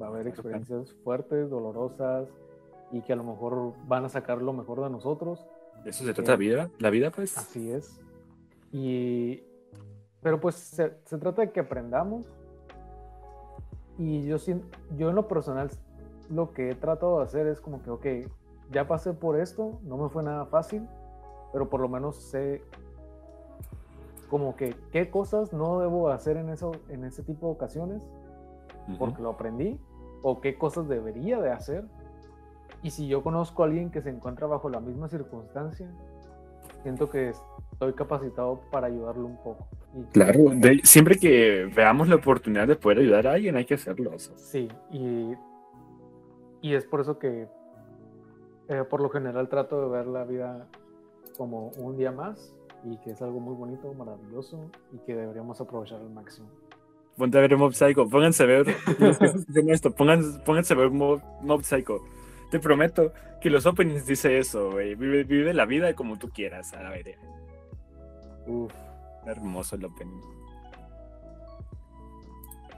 Speaker 2: va a haber experiencias fuertes, dolorosas, y que a lo mejor van a sacar lo mejor de nosotros.
Speaker 1: ¿De eso se trata la vida? ¿La vida, pues?
Speaker 2: Así es. Y, pero pues se, se trata de que aprendamos. Y yo, yo en lo personal lo que he tratado de hacer es como que, ok, ya pasé por esto, no me fue nada fácil, pero por lo menos sé como que qué cosas no debo hacer en, eso, en ese tipo de ocasiones, porque lo aprendí, o qué cosas debería de hacer. Y si yo conozco a alguien que se encuentra bajo la misma circunstancia, siento que estoy capacitado para ayudarlo un poco.
Speaker 1: claro, siempre que veamos la oportunidad de poder ayudar a alguien, hay que hacerlo.
Speaker 2: Sí, y, y es por eso que eh, por lo general trato de ver la vida como un día más y que es algo muy bonito, maravilloso y que deberíamos aprovechar al máximo.
Speaker 1: Ponte a ver Mob Psycho, pónganse a ver esto, pónganse, a ver Mob, Psycho. Te prometo que los openings dice eso, güey. Vive, la vida como tú quieras, a ver. Eh. Uf, hermoso el opening.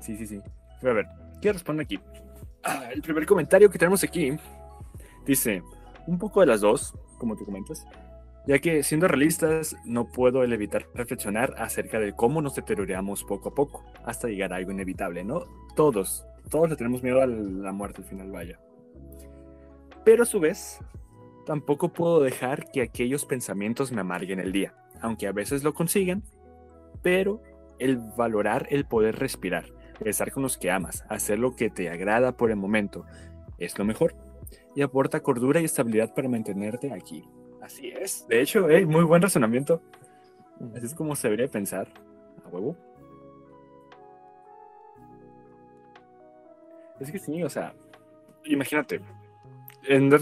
Speaker 1: Sí, sí, sí. Voy a ver, ¿qué responde aquí? Ah, el primer comentario que tenemos aquí dice, un poco de las dos, como tú comentas, ya que siendo realistas no puedo evitar reflexionar acerca de cómo nos deterioramos poco a poco hasta llegar a algo inevitable, ¿no? Todos, todos le tenemos miedo a la muerte al final, vaya. Pero a su vez, tampoco puedo dejar que aquellos pensamientos me amarguen el día, aunque a veces lo consigan, pero el valorar el poder respirar, estar con los que amas, hacer lo que te agrada por el momento, es lo mejor y aporta cordura y estabilidad para mantenerte aquí. Así es. De hecho, muy buen razonamiento. Así es como se debería pensar. A huevo. Es que sí, o sea, imagínate, andar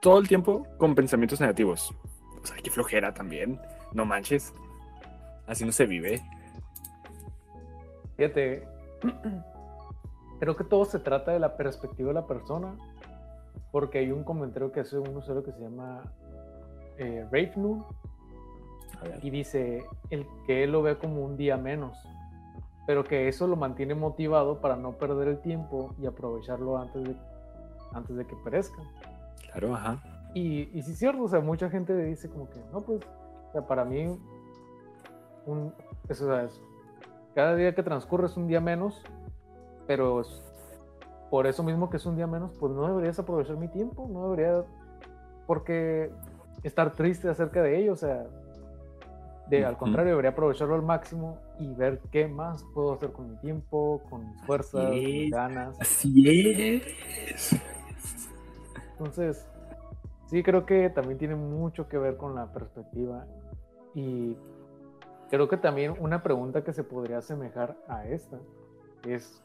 Speaker 1: todo el tiempo con pensamientos negativos. O sea, qué flojera también. No manches. Así no se vive.
Speaker 2: Fíjate, creo que todo se trata de la perspectiva de la persona porque hay un comentario que hace un usuario que se llama eh, y dice el que él lo ve como un día menos, pero que eso lo mantiene motivado para no perder el tiempo y aprovecharlo antes de, antes de que perezca.
Speaker 1: Claro, ajá.
Speaker 2: Y, y sí es cierto, o sea, mucha gente dice como que, no, pues, o sea, para mí, un, eso, es, cada día que transcurre es un día menos, pero por eso mismo que es un día menos, pues no deberías aprovechar mi tiempo, no debería, porque estar triste acerca de ello, o sea, de, al contrario, debería aprovecharlo al máximo y ver qué más puedo hacer con mi tiempo, con mis fuerzas, mis ganas.
Speaker 1: Así es.
Speaker 2: Entonces, sí creo que también tiene mucho que ver con la perspectiva y creo que también una pregunta que se podría asemejar a esta es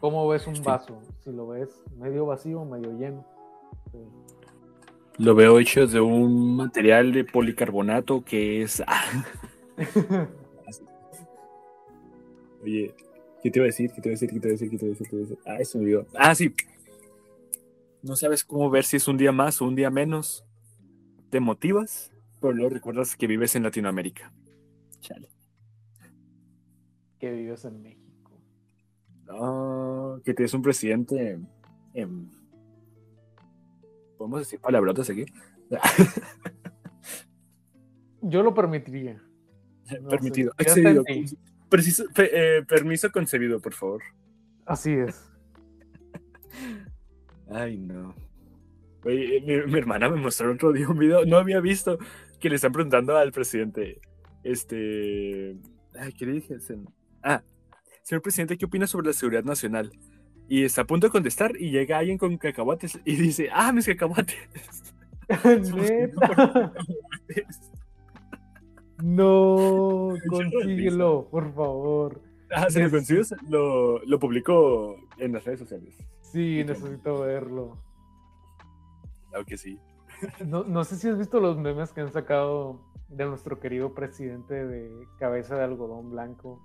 Speaker 2: ¿Cómo ves un vaso? Si lo ves medio vacío o medio lleno.
Speaker 1: Lo veo hecho de un material de policarbonato que es. Oye, ¿qué te iba a decir? ¿Qué te iba a decir? ¿Qué te iba a decir? ¿Qué te iba a decir? ¿Qué te iba a decir? Ah, eso me dio. Ah, sí. No sabes cómo ver si es un día más o un día menos. Te motivas, pero luego recuerdas que vives en Latinoamérica. Chale.
Speaker 2: Que vives en México.
Speaker 1: No, que tienes un presidente. ¿Podemos decir palabrotas aquí?
Speaker 2: Yo lo permitiría.
Speaker 1: Permitido. Excedido. Preciso, eh, permiso concebido, por favor.
Speaker 2: Así es.
Speaker 1: Ay, no. Oye, mi, hermana me mostró otro día un video. No había visto que le están preguntando al presidente. Este. Ay, ¿qué le dije? Ah, señor presidente, ¿qué opina sobre la seguridad nacional? Y está a punto de contestar y llega alguien con cacahuates y dice, ah, mis cacahuates.
Speaker 2: no, consíguelo, por favor.
Speaker 1: Ah, se lo consigues, lo, lo publicó en las redes sociales.
Speaker 2: Sí, necesito verlo.
Speaker 1: Claro que sí.
Speaker 2: No, no sé si has visto los memes que han sacado de nuestro querido presidente de cabeza de algodón blanco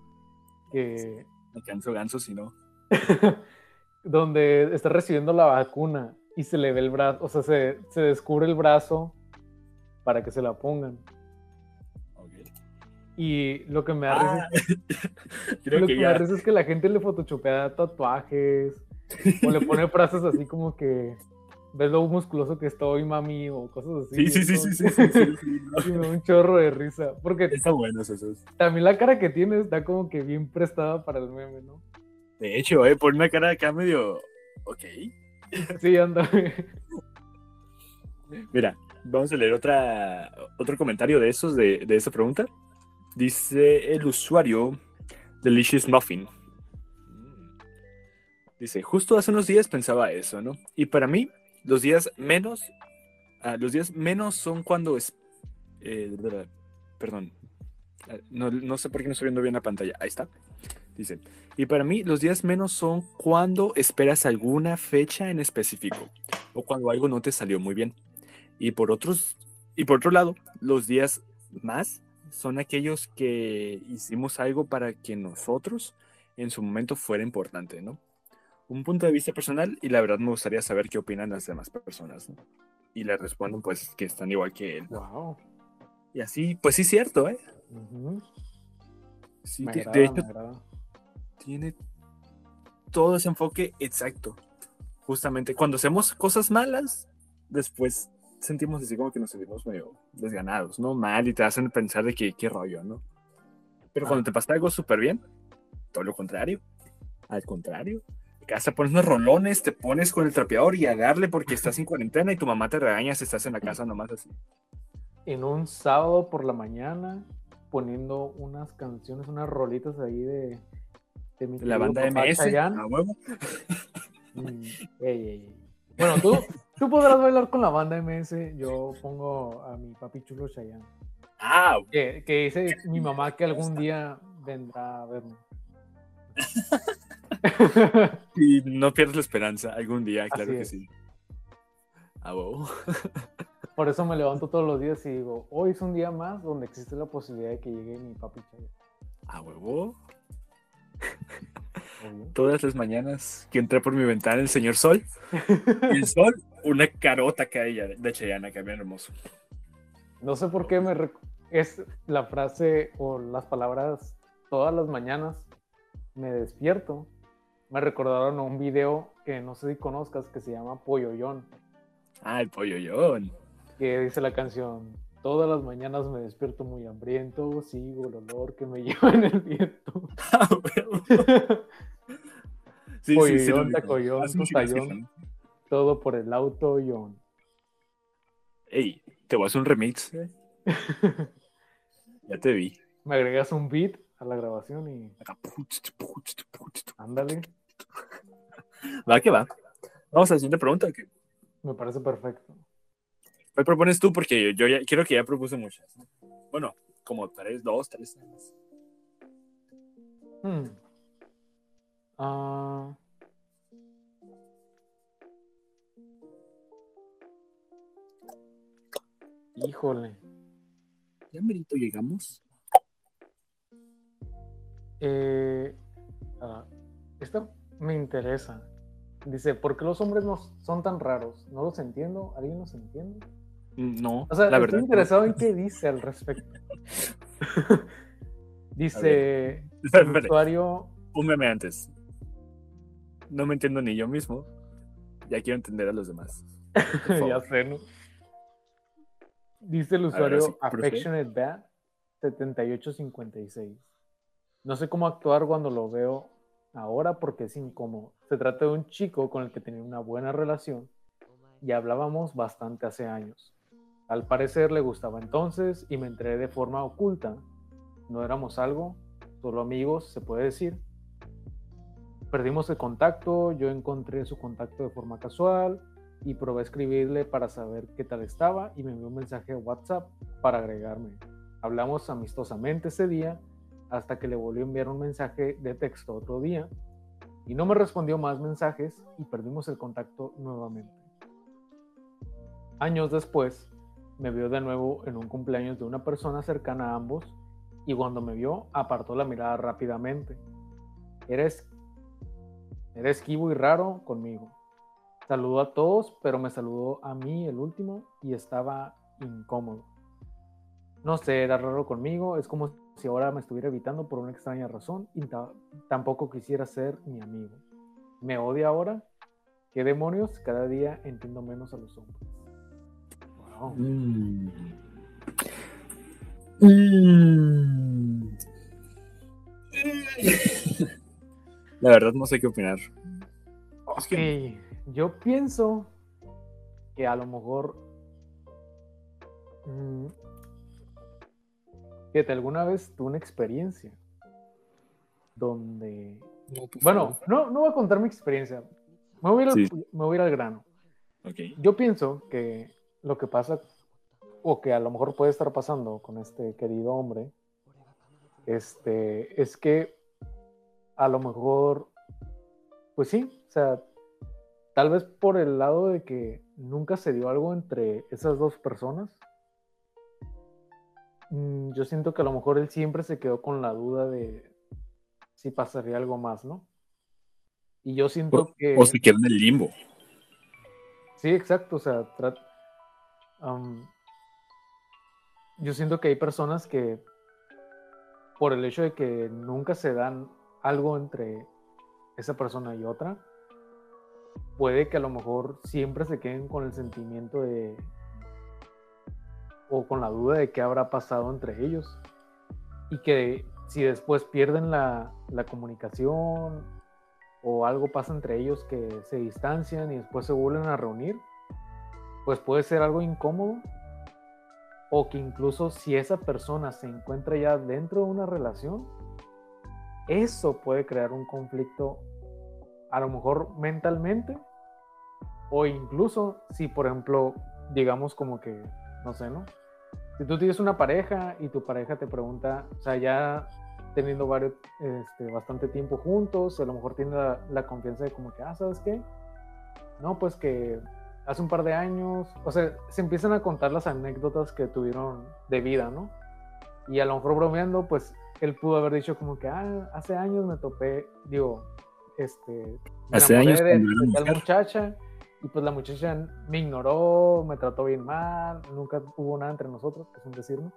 Speaker 2: que...
Speaker 1: Alcanzo ganso si no.
Speaker 2: Donde está recibiendo la vacuna y se le ve el brazo, o sea, se, se descubre el brazo para que se la pongan. Y lo que me da risa, ah, lo que, me da risa es que la gente le photoshopea tatuajes o le pone frases así como que ves lo musculoso que estoy, mami, o cosas así.
Speaker 1: Sí, sí, sí, sí, sí, sí, sí, sí, no.
Speaker 2: Un chorro de risa. Porque
Speaker 1: Está bueno eso.
Speaker 2: también la cara que tiene está como que bien prestada para el meme, ¿no?
Speaker 1: De hecho, eh, pone una cara acá medio. Ok.
Speaker 2: Sí, anda.
Speaker 1: Mira, vamos a leer otra, otro comentario de esos, de, de esa pregunta. Dice el usuario Delicious Muffin. Dice, justo hace unos días pensaba eso, ¿no? Y para mí, los días menos, ah, los días menos son cuando es, eh, perdón, Ah, no, no sé por qué no estoy viendo bien la pantalla. Ahí está. Dice, y para mí los días menos son cuando esperas alguna fecha en específico o cuando algo no te salió muy bien. Y por otros, y por otro lado, los días más son aquellos que hicimos algo para que nosotros en su momento fuera importante, ¿no? Un punto de vista personal y la verdad me gustaría saber qué opinan las demás personas, ¿no? Y le responden pues que están igual que él.
Speaker 2: Wow.
Speaker 1: Y así, pues sí es cierto, ¿eh?
Speaker 2: Ujú.
Speaker 1: Sí,
Speaker 2: Me
Speaker 1: de-
Speaker 2: agrada,
Speaker 1: de hecho,
Speaker 2: me.
Speaker 1: Tiene todo ese enfoque exacto. Justamente cuando hacemos cosas malas, después sentimos así como que nos sentimos medio desganados, ¿no? Mal y te hacen pensar de que qué rollo, ¿no? Pero cuando
Speaker 2: Ah.
Speaker 1: te pasa algo súper bien, todo lo contrario. Al contrario. Acá pones unos rolones, te pones con el trapeador y a darle porque estás en cuarentena y tu mamá te regaña si estás en la casa nomás así.
Speaker 2: En un sábado por la mañana, poniendo unas canciones, unas rolitas ahí de, de mi
Speaker 1: De la banda MS, a huevo.
Speaker 2: Mm, ey, ey, ey. Bueno, tú, tú podrás bailar con la banda MS. Yo pongo a mi papi chulo Chayanne.
Speaker 1: Ah,
Speaker 2: Que, que dice mi mamá que algún día vendrá a verme.
Speaker 1: Y no pierdes la esperanza algún día, claro
Speaker 2: Así
Speaker 1: que
Speaker 2: es.
Speaker 1: sí. Ah, wow.
Speaker 2: Por eso me levanto todos los días y digo, hoy es un día más donde existe la posibilidad de que llegue mi papi Chayanne.
Speaker 1: A huevo. Todas las mañanas que entra por mi ventana el señor Sol. Y el Sol, una carota que hay de Chayana, que bien hermoso.
Speaker 2: No sé por qué me es la frase o las palabras todas las mañanas me despierto. Me recordaron a un video que no sé si conozcas que se llama Polloyón,
Speaker 1: Ah, el polloyón.
Speaker 2: que dice la canción Todas las mañanas me despierto muy hambriento, sigo el olor que me lleva en el viento.
Speaker 1: Ah. Sí, lo ubico.
Speaker 2: tacoyón,
Speaker 1: que escucho, ¿no?
Speaker 2: Todo por el auto Yon.
Speaker 1: Ey, te voy a hacer un remix. eh. Ya te vi.
Speaker 2: Me agregas un beat a la grabación y ándale,
Speaker 1: Va que va. Vamos a la siguiente pregunta. ¿qué?
Speaker 2: me parece perfecto.
Speaker 1: ¿Cuál propones tú? Porque yo ya quiero que ya propuse muchas. ¿no? Bueno, como tres, dos, tres.
Speaker 2: Hmm. Ah. Híjole.
Speaker 1: Ya merito llegamos.
Speaker 2: Eh, ah, esta me interesa. Dice, ¿por qué los hombres no son tan raros? No los entiendo. ¿Alguien los entiende?
Speaker 1: No,
Speaker 2: O sea,
Speaker 1: la
Speaker 2: estoy
Speaker 1: verdad. no.
Speaker 2: interesado en qué dice al respecto. dice,
Speaker 1: Espera,
Speaker 2: el
Speaker 1: espera,
Speaker 2: usuario,
Speaker 1: un meme antes. No me entiendo ni yo mismo. Ya quiero entender a los demás.
Speaker 2: Ya sé, ¿no? Dice el
Speaker 1: ver,
Speaker 2: usuario
Speaker 1: así, profe.
Speaker 2: Affectionate Bat 7856. No sé cómo actuar cuando lo veo ahora porque es incómodo. Se trata de un chico con el que tenía una buena relación y hablábamos bastante hace años. Al parecer le gustaba entonces y me enteré de forma oculta. No éramos algo, solo amigos, se puede decir. Perdimos el contacto, yo encontré su contacto de forma casual y probé a escribirle para saber qué tal estaba y me envió un mensaje a WhatsApp para agregarme. Hablamos amistosamente ese día hasta que le volvió a enviar un mensaje de texto otro día y no me respondió más mensajes y perdimos el contacto nuevamente. Años después, me vio de nuevo en un cumpleaños de una persona cercana a ambos y cuando me vio apartó la mirada rápidamente. Era, es- era esquivo y raro conmigo. Saludó a todos, pero me saludó a mí el último y estaba incómodo. No sé, era raro conmigo, es como si ahora me estuviera evitando por una extraña razón y ta- tampoco quisiera ser mi amigo. ¿Me odia ahora? ¿Qué demonios? Cada día entiendo menos a los hombres. Mm.
Speaker 1: Mm. La verdad no sé qué opinar.
Speaker 2: Ok, yo pienso que a lo mejor mm, que te alguna vez tuve una experiencia donde bueno, no, no voy a contar mi experiencia. Me voy a ir, al, grano. Yo pienso que lo que pasa, o que a lo mejor puede estar pasando con este querido hombre, este, es que a lo mejor, pues sí, o sea, tal vez por el lado de que nunca se dio algo entre esas dos personas, mm, yo siento que a lo mejor él siempre se quedó con la duda de si pasaría algo más, ¿no? Y yo siento que...
Speaker 1: O se quedó en el limbo.
Speaker 2: Sí, exacto, o sea, yo siento que hay personas que por el hecho de que nunca se dan algo entre esa persona y otra, puede que a lo mejor siempre se queden con el sentimiento de o con la duda de qué habrá pasado entre ellos. Y que si después pierden la, la comunicación o algo pasa entre ellos que se distancian y después se vuelven a reunir, pues puede ser algo incómodo o que incluso si esa persona se encuentra ya dentro de una relación, eso puede crear un conflicto a lo mejor mentalmente o incluso si por ejemplo digamos como que no sé, ¿no? Si tú tienes una pareja y tu pareja te pregunta, o sea, ya teniendo varios, este, bastante tiempo juntos, a lo mejor tiene la, la, confianza de como que, ah, ¿sabes qué? No, pues que hace un par de años, o sea, se empiezan a contar las anécdotas que tuvieron de vida, ¿no? Y a lo mejor bromeando, pues él pudo haber dicho como que, ah, hace años me topé, digo, este,
Speaker 1: hace años
Speaker 2: de, de muchacha y pues la muchacha me ignoró, me trató bien mal, nunca hubo nada entre nosotros, pues un decir, ¿no?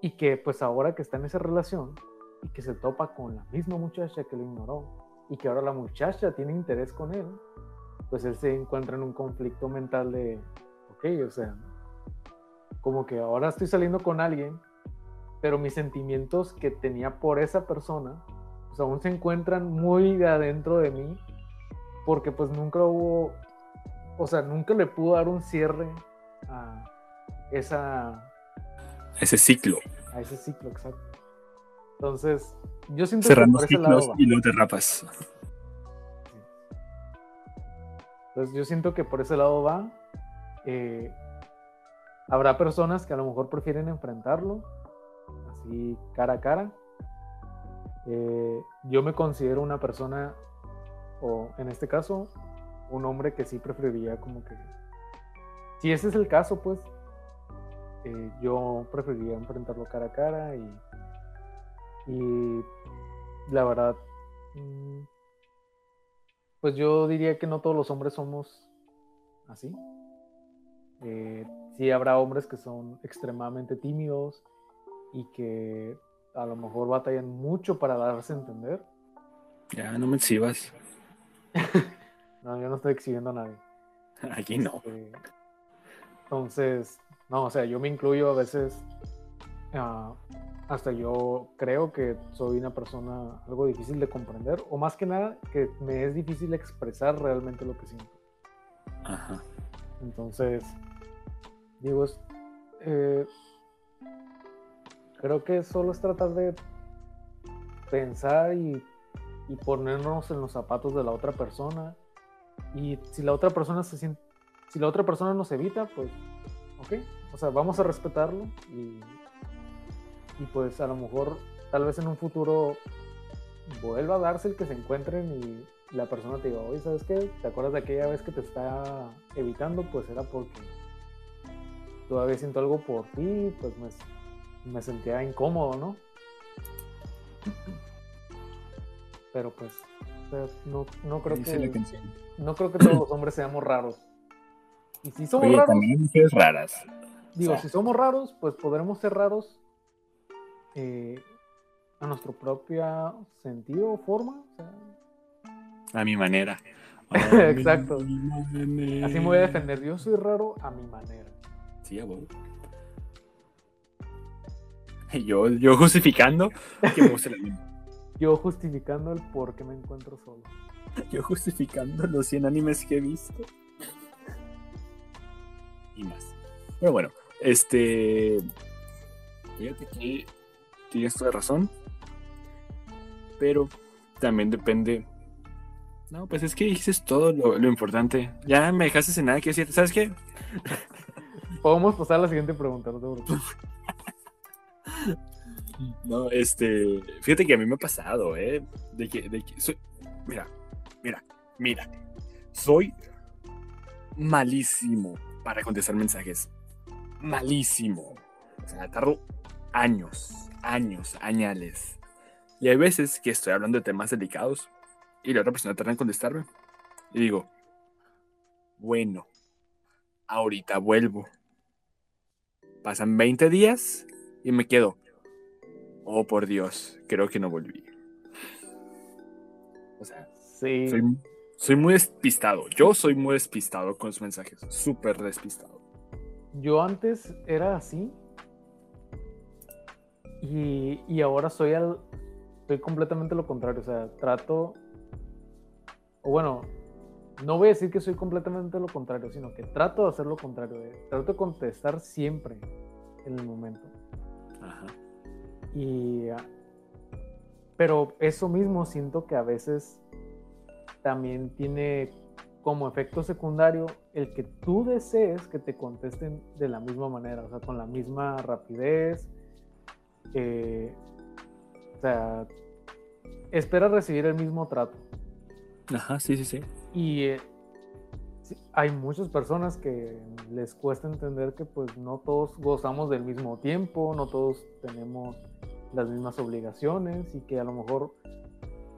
Speaker 2: Y que pues ahora que está en esa relación y que se topa con la misma muchacha que lo ignoró y que ahora la muchacha tiene interés con él, pues él se encuentra en un conflicto mental de, ok, o sea, como que ahora estoy saliendo con alguien, pero mis sentimientos que tenía por esa persona, pues aún se encuentran muy de adentro de mí, porque pues nunca hubo, o sea, nunca le pudo dar un cierre a esa...
Speaker 1: Ese ciclo.
Speaker 2: A ese ciclo, exacto. Entonces, yo siento
Speaker 1: Cerrando que ciclos y lo derrapas.
Speaker 2: Entonces yo siento que por ese lado va. Eh, habrá personas que a lo mejor prefieren enfrentarlo, así cara a cara. Eh, yo me considero una persona, o en este caso, un hombre que sí preferiría como que, si ese es el caso, pues eh, yo preferiría enfrentarlo cara a cara y, y la verdad, mm, pues yo diría que no todos los hombres somos así. Eh, sí habrá hombres que son extremadamente tímidos y que a lo mejor batallan mucho para darse a entender.
Speaker 1: Ya, no me exhibas.
Speaker 2: no, yo no estoy exhibiendo a nadie.
Speaker 1: Aquí no.
Speaker 2: Este, entonces, no, o sea, yo me incluyo a veces uh, hasta yo creo que soy una persona algo difícil de comprender, o más que nada que me es difícil expresar realmente lo que siento.
Speaker 1: Ajá.
Speaker 2: Entonces, digo, es, eh, creo que solo es tratar de pensar y, y, ponernos en los zapatos de la otra persona. Y si la otra persona se siente, si la otra persona nos evita, pues, ok, o sea, vamos a respetarlo y y pues a lo mejor tal vez en un futuro vuelva a darse el que se encuentren y la persona te diga, oye, ¿sabes qué? ¿Te acuerdas de aquella vez que te está evitando? Pues era porque todavía siento algo por ti, pues me, sentía incómodo, ¿no? Pero pues, no, no creo que no creo que todos los hombres seamos raros. Y si somos raros,
Speaker 1: también raras.
Speaker 2: Digo, si somos raros, pues podremos ser raros eh, a nuestro propio sentido o forma.
Speaker 1: A mi manera.
Speaker 2: Exacto. Así me voy a defender. Yo soy raro a mi manera.
Speaker 1: Sí, abuelo. Yo, yo justificando que me gusta el anime.
Speaker 2: Yo justificando el por qué me encuentro solo.
Speaker 1: Yo justificando los 100 animes que he visto. Y más. Pero bueno, este. Fíjate que tienes toda razón. Pero también depende. No, pues es que dices todo lo, lo importante. Ya me dejaste sin nada que decir. ¿Sabes qué?
Speaker 2: Podemos pasar a la siguiente pregunta, no te preocupes.
Speaker 1: No, este. Fíjate que a mí me ha pasado, ¿eh? De que, de que soy. Mira, mira, mira. Soy malísimo para contestar mensajes. Malísimo. O sea, tardo años, años, añales. Y hay veces que estoy hablando de temas delicados y la otra persona tarda en contestarme. Y digo, bueno, ahorita vuelvo. Pasan 20 días y me quedo. Oh, por Dios, creo que no volví. O sea,
Speaker 2: Sí.
Speaker 1: soy, soy muy despistado. Yo soy muy despistado con los mensajes. Súper despistado.
Speaker 2: Yo antes era así. Y, y ahora soy al. Soy completamente lo contrario. O sea, trato. O bueno, no voy a decir que soy completamente lo contrario, sino que trato de hacer lo contrario. trato de contestar siempre en el momento.
Speaker 1: Ajá.
Speaker 2: Y. ah, Pero eso mismo siento que a veces también tiene como efecto secundario el que tú desees que te contesten de la misma manera, o sea, con la misma rapidez. Eh, o sea, esperas recibir el mismo trato.
Speaker 1: Ajá, sí, sí, sí.
Speaker 2: Y eh, hay muchas personas que les cuesta entender que pues no todos gozamos del mismo tiempo, no todos tenemos las mismas obligaciones y que a lo mejor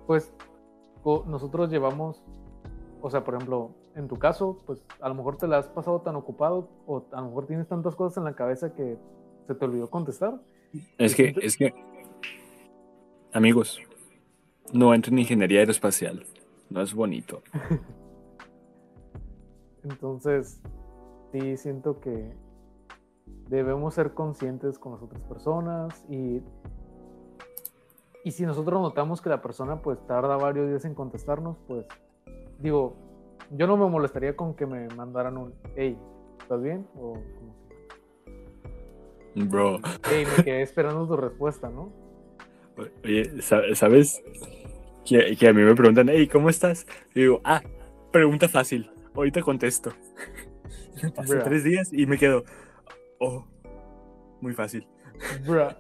Speaker 2: pues nosotros llevamos, o sea, por ejemplo, en tu caso, pues a lo mejor te la has pasado tan ocupado o a lo mejor tienes tantas cosas en la cabeza que se te olvidó contestar.
Speaker 1: Es que, es que, amigos, no entren en ingeniería aeroespacial. No es bonito.
Speaker 2: Entonces, sí siento que debemos ser conscientes con las otras personas y, y si nosotros notamos que la persona pues tarda varios días en contestarnos, pues digo, yo no me molestaría con que me mandaran un, hey, ¿estás bien? O como
Speaker 1: Bro.
Speaker 2: hey, me quedé esperando tu respuesta, ¿no?
Speaker 1: Oye, sa- ¿sabes? Que, que a mí me preguntan, hey, ¿cómo estás? Y digo, ah, pregunta fácil. Ahorita contesto. Pasan
Speaker 2: Bro.
Speaker 1: tres días y me quedo, oh, muy fácil.
Speaker 2: Creo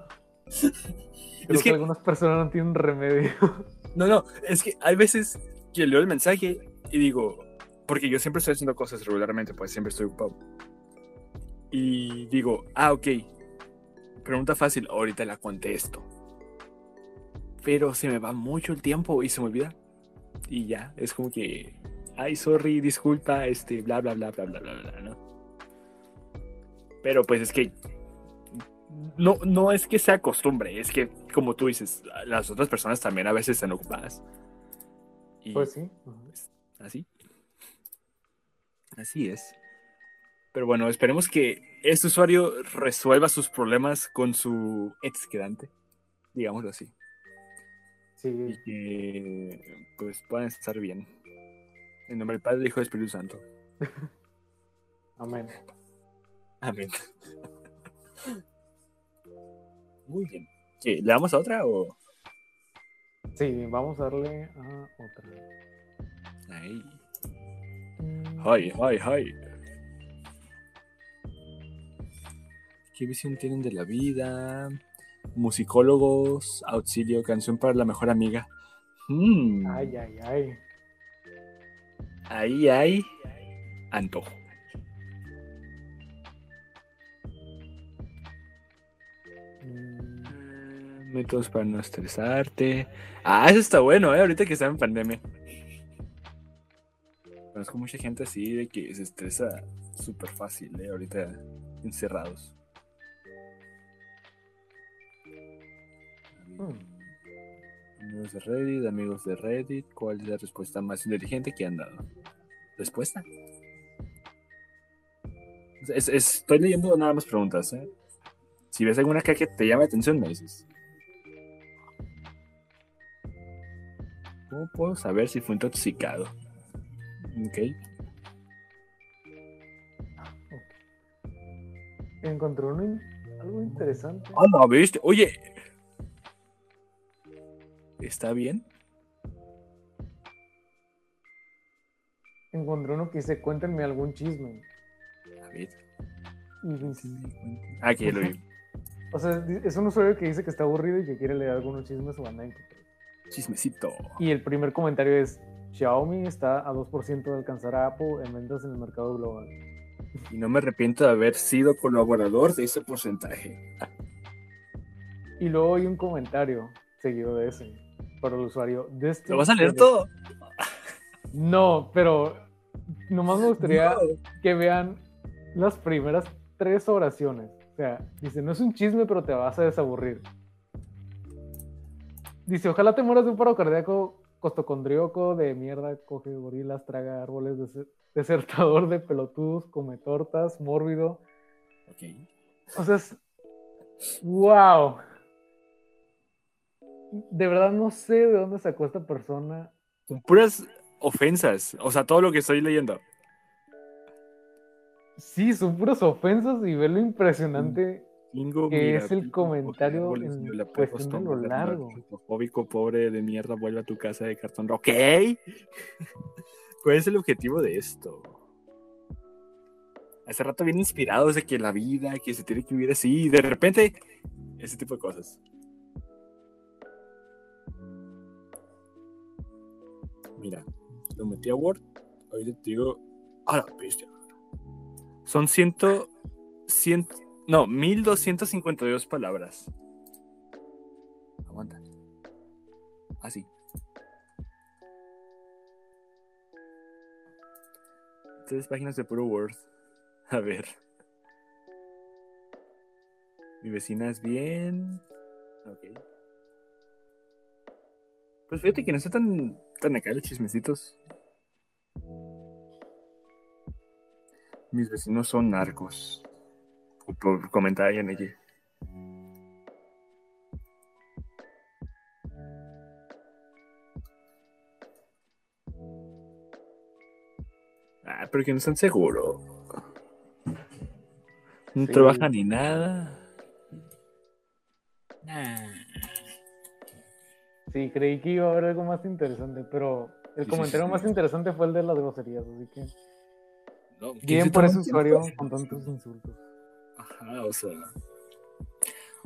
Speaker 1: Es
Speaker 2: que...
Speaker 1: que-
Speaker 2: algunas personas no tienen remedio.
Speaker 1: No, no, es que hay veces que leo el mensaje y digo, porque yo siempre estoy haciendo cosas regularmente, pues siempre estoy ocupado. Y digo, ah, ok, pregunta fácil, ahorita la contesto. Pero se me va mucho el tiempo y se me olvida. Y ya, es como que, ay, sorry, disculpa, este, bla, bla, bla, bla, bla, bla, bla, ¿no? Pero pues es que no, no es que sea costumbre, es que, como tú dices, las otras personas también a veces están ocupadas. Y
Speaker 2: Pues sí.
Speaker 1: pues, así. Así es. Pero bueno, esperemos que este usuario resuelva sus problemas con su ex quedante, digámoslo así.
Speaker 2: Sí.
Speaker 1: Y que pues puedan estar bien. En nombre del Padre, Hijo y Espíritu Santo.
Speaker 2: Amén.
Speaker 1: Amén. Muy bien. ¿Qué, ¿Le damos a otra o...?
Speaker 2: Sí, vamos a darle a otra. Mm,
Speaker 1: Ay, ay, ay. ¿Qué visión tienen de la vida? Musicólogos, auxilio, canción para la mejor amiga. Mm,
Speaker 2: Ay, ay, ay.
Speaker 1: ahí hay antojo.
Speaker 2: Mm,
Speaker 1: Métodos para no estresarte. Ah, eso está bueno, ¿eh? Ahorita que está en pandemia. Conozco mucha gente así de que se estresa súper fácil, ¿eh? Ahorita encerrados.
Speaker 2: Mm.
Speaker 1: Amigos de Reddit, amigos de Reddit, ¿cuál es la respuesta más inteligente que han dado? ¿Respuesta? Es- es- estoy leyendo nada más preguntas, ¿eh? Si ves alguna que te llame la atención, me dices. ¿Cómo puedo saber si fue intoxicado? Ok.
Speaker 2: In- algo interesante.
Speaker 1: Ah, no, ¿viste? Oye. ¿Está bien?
Speaker 2: Encontré uno que dice, cuéntenme algún chisme.
Speaker 1: A ver.
Speaker 2: Y dice,
Speaker 1: Ah, lo vi.
Speaker 2: o sea, es un usuario que dice que está aburrido y que quiere leer algunos chismes o anécdotas.
Speaker 1: Chismecito.
Speaker 2: Y el primer comentario es, Xiaomi está a 2% de alcanzar a Apple en ventas en el mercado global.
Speaker 1: Y no me arrepiento de haber sido colaborador de ese porcentaje.
Speaker 2: Y luego hay un comentario seguido de ese, por el usuario.
Speaker 1: ¿Lo vas a leer todo?
Speaker 2: No, pero nomás me gustaría
Speaker 1: No.
Speaker 2: que vean las primeras tres oraciones. O sea, dice, no es un chisme, pero te vas a desaburrir. Dice, ojalá te mueras de un paro cardíaco costocondrioco de mierda, coge gorilas, traga árboles, dese- desertador de pelotudos, come tortas, mórbido.
Speaker 1: Ok.
Speaker 2: O sea, es... ¡Wow! De verdad no sé de dónde sacó esta persona.
Speaker 1: Son puras ofensas. O sea, todo lo que estoy leyendo.
Speaker 2: Sí, son puras ofensas y ve lo impresionante.
Speaker 1: Bingo,
Speaker 2: Que
Speaker 1: mira,
Speaker 2: es el comentario en cuestión de lo largo.
Speaker 1: Fóbico, pobre de mierda, vuelve a tu casa de cartón. Ok. ¿Cuál es el objetivo de esto? Hace rato bien inspirados de que la vida, que se tiene que vivir así, y de repente, ese tipo de cosas. Mira, lo metí a Word. Ahorita te digo. ¡Ah, la bestia! Son ciento. ciento no, 1252 palabras. Aguanta. Así. Tres páginas de puro Word. A ver. Mi vecina es bien. Ok. Pues fíjate que no está tan, tan acá los chismecitos. Mis vecinos son narcos. Por comentar en ella. Ah, pero que no están seguros. No
Speaker 2: Sí.
Speaker 1: trabajan ni nada. Nah.
Speaker 2: Sí, creí que iba a haber algo más interesante, pero el
Speaker 1: Sí,
Speaker 2: comentario
Speaker 1: sí.
Speaker 2: más interesante fue el de las groserías, así que
Speaker 1: No, ¿quién
Speaker 2: bien por ese usuario con tantos insultos.
Speaker 1: Ajá, o sea.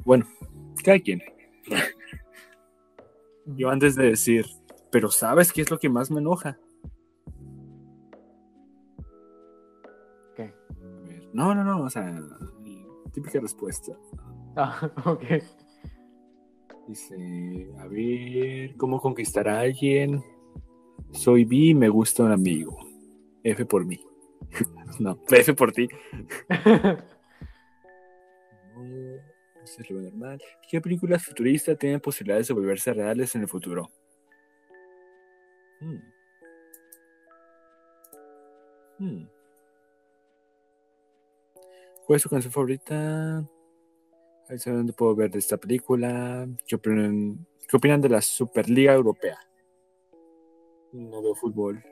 Speaker 1: Bueno, cada quien. Yo antes de decir, pero ¿sabes qué es lo que más me enoja?
Speaker 2: ¿Qué?
Speaker 1: No, no, no, o sea, típica respuesta.
Speaker 2: Ah, ok.
Speaker 1: Dice, a ver, ¿cómo conquistar a alguien? Soy bi y me gusta un amigo. F por mí. no, F por ti. ¿Qué películas futuristas tienen posibilidades de volverse reales en el futuro? Hmm. Hmm. ¿Cuál es su canción favorita? Ver si dónde puedo ver de esta película. ¿Qué opinan, qué opinan de la Superliga Europea? No veo fútbol.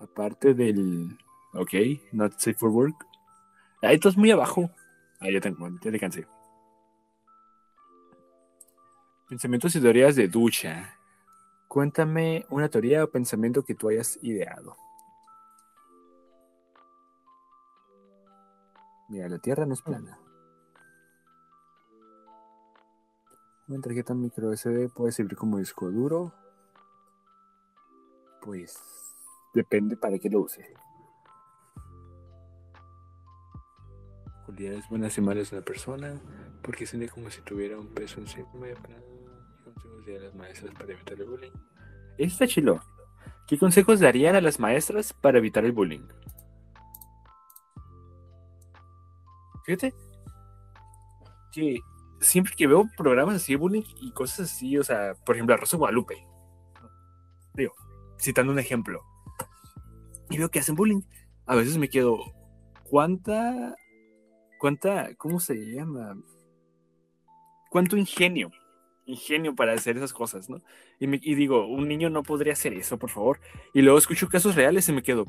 Speaker 1: Aparte del. Ok, not safe for work. Ahí estás muy abajo. Ahí ya tengo, ya te cansé. Pensamientos y teorías de ducha. Cuéntame una teoría o pensamiento que tú hayas ideado. Mira, la Tierra no es plana. Una tarjeta micro SD puede servir como disco duro. Pues depende para qué lo use. Cualidades buenas y malas de una persona, porque siente como si tuviera un peso encima de consejos de las maestras para evitar el bullying. Está chilo. ¿Qué consejos darían a las maestras para evitar el bullying? Fíjate, que siempre que veo programas así de bullying y cosas así, o sea, por ejemplo, Rosa Guadalupe, digo, citando un ejemplo, y veo que hacen bullying, a veces me quedo, ¿cuánta, cuánta, cómo se llama? ¿Cuánto ingenio? Ingenio para hacer esas cosas, ¿no? Y, me, y digo, un niño no podría hacer eso, por favor. Y luego escucho casos reales y me quedo,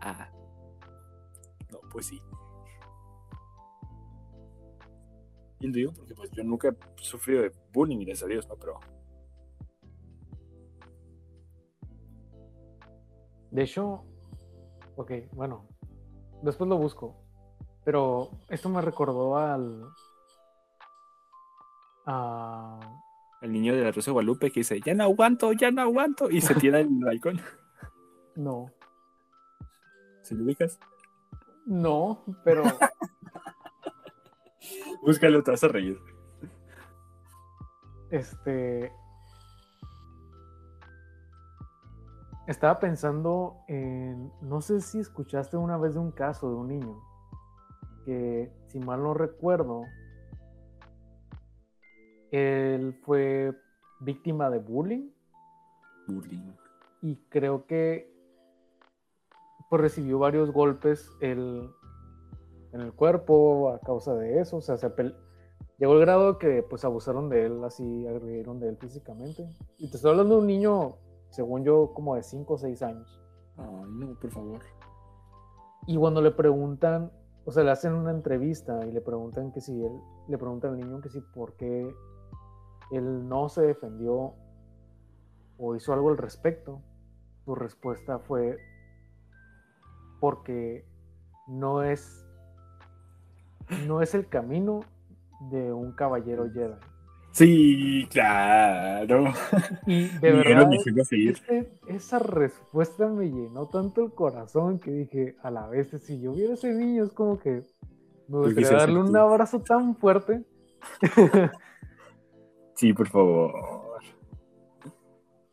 Speaker 1: ah, no, pues sí. Y digo, porque pues yo nunca he sufrido de bullying, gracias a Dios, ¿no? Pero
Speaker 2: De hecho, ok, bueno, después lo busco. Pero esto me recordó al. a.
Speaker 1: el niño de la Rosa de Guadalupe que dice, ya no aguanto, ya no aguanto, y se tira en el balcón.
Speaker 2: No.
Speaker 1: ¿Se lo ubicas?
Speaker 2: No, pero.
Speaker 1: Búscalo, te vas a reír.
Speaker 2: Este. Estaba pensando en. No sé si escuchaste una vez de un caso de un niño. Que, si mal no recuerdo. Él fue víctima de bullying.
Speaker 1: Bullying.
Speaker 2: Y creo que. Pues recibió varios golpes el, en el cuerpo a causa de eso. O sea, se llegó el grado que pues abusaron de él, así agredieron de él físicamente. Y te estoy hablando de un niño, según yo, como de 5 o 6 años.
Speaker 1: Ay, no, por favor.
Speaker 2: Y cuando le preguntan, o sea, le hacen una entrevista y le preguntan que si él, le preguntan al niño que si por qué él no se defendió o hizo algo al respecto, su respuesta fue porque no es no es el camino de un caballero Jedi.
Speaker 1: Sí, claro.
Speaker 2: Y de verdad, esa respuesta me llenó tanto el corazón que dije, a la vez, si yo viera ese niño, es como que me gustaría
Speaker 1: quisieras
Speaker 2: darle un abrazo tan fuerte.
Speaker 1: Sí, por favor.
Speaker 2: O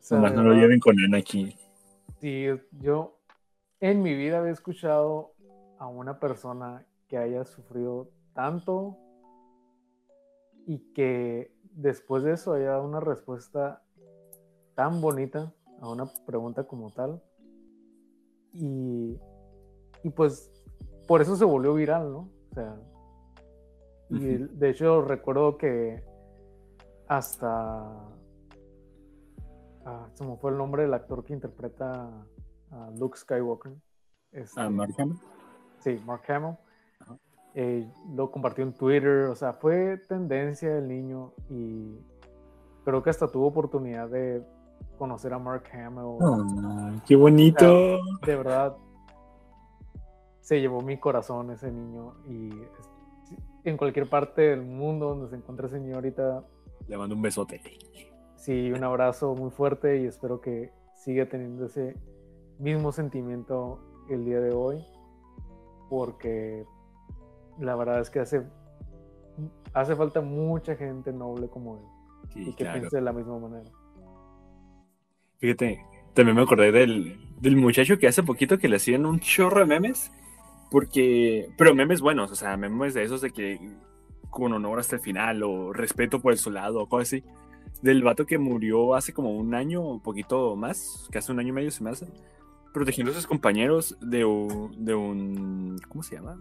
Speaker 2: sea,
Speaker 1: Nomás
Speaker 2: de
Speaker 1: no lo lleven con Ana aquí.
Speaker 2: sí, yo en mi vida había escuchado a una persona que haya sufrido tanto y que después de eso haya dado una respuesta tan bonita a una pregunta como tal. Y, y pues por eso se volvió viral, ¿no? O sea, y de hecho recuerdo que hasta ah, se me fue el nombre del actor que interpreta a Luke Skywalker. Este,
Speaker 1: Ah, Marcano.
Speaker 2: Sí, Mark Hamill. Eh, lo compartió en Twitter, o sea, fue tendencia el niño y creo que hasta tuvo oportunidad de conocer a Mark Hamill.
Speaker 1: Qué bonito.
Speaker 2: De verdad, se llevó mi corazón ese niño y en cualquier parte del mundo donde se encuentre ese niño ahorita,
Speaker 1: Le mando un besote.
Speaker 2: sí, un abrazo muy fuerte y espero que siga teniendo ese mismo sentimiento el día de hoy, porque la verdad es que hace, hace falta mucha gente noble como él
Speaker 1: Sí,
Speaker 2: y que
Speaker 1: claro.
Speaker 2: piense de la misma manera.
Speaker 1: Fíjate, también me acordé del, del muchacho que hace poquito que le hacían un chorro de memes. Porque, pero memes buenos, o sea, memes de esos de que con honor hasta el final o respeto por el soldado o cosas así. Del vato que murió hace como un año o poquito más, que hace un año y medio se me hace, protegiendo a sus compañeros de un, de un ¿cómo se llama?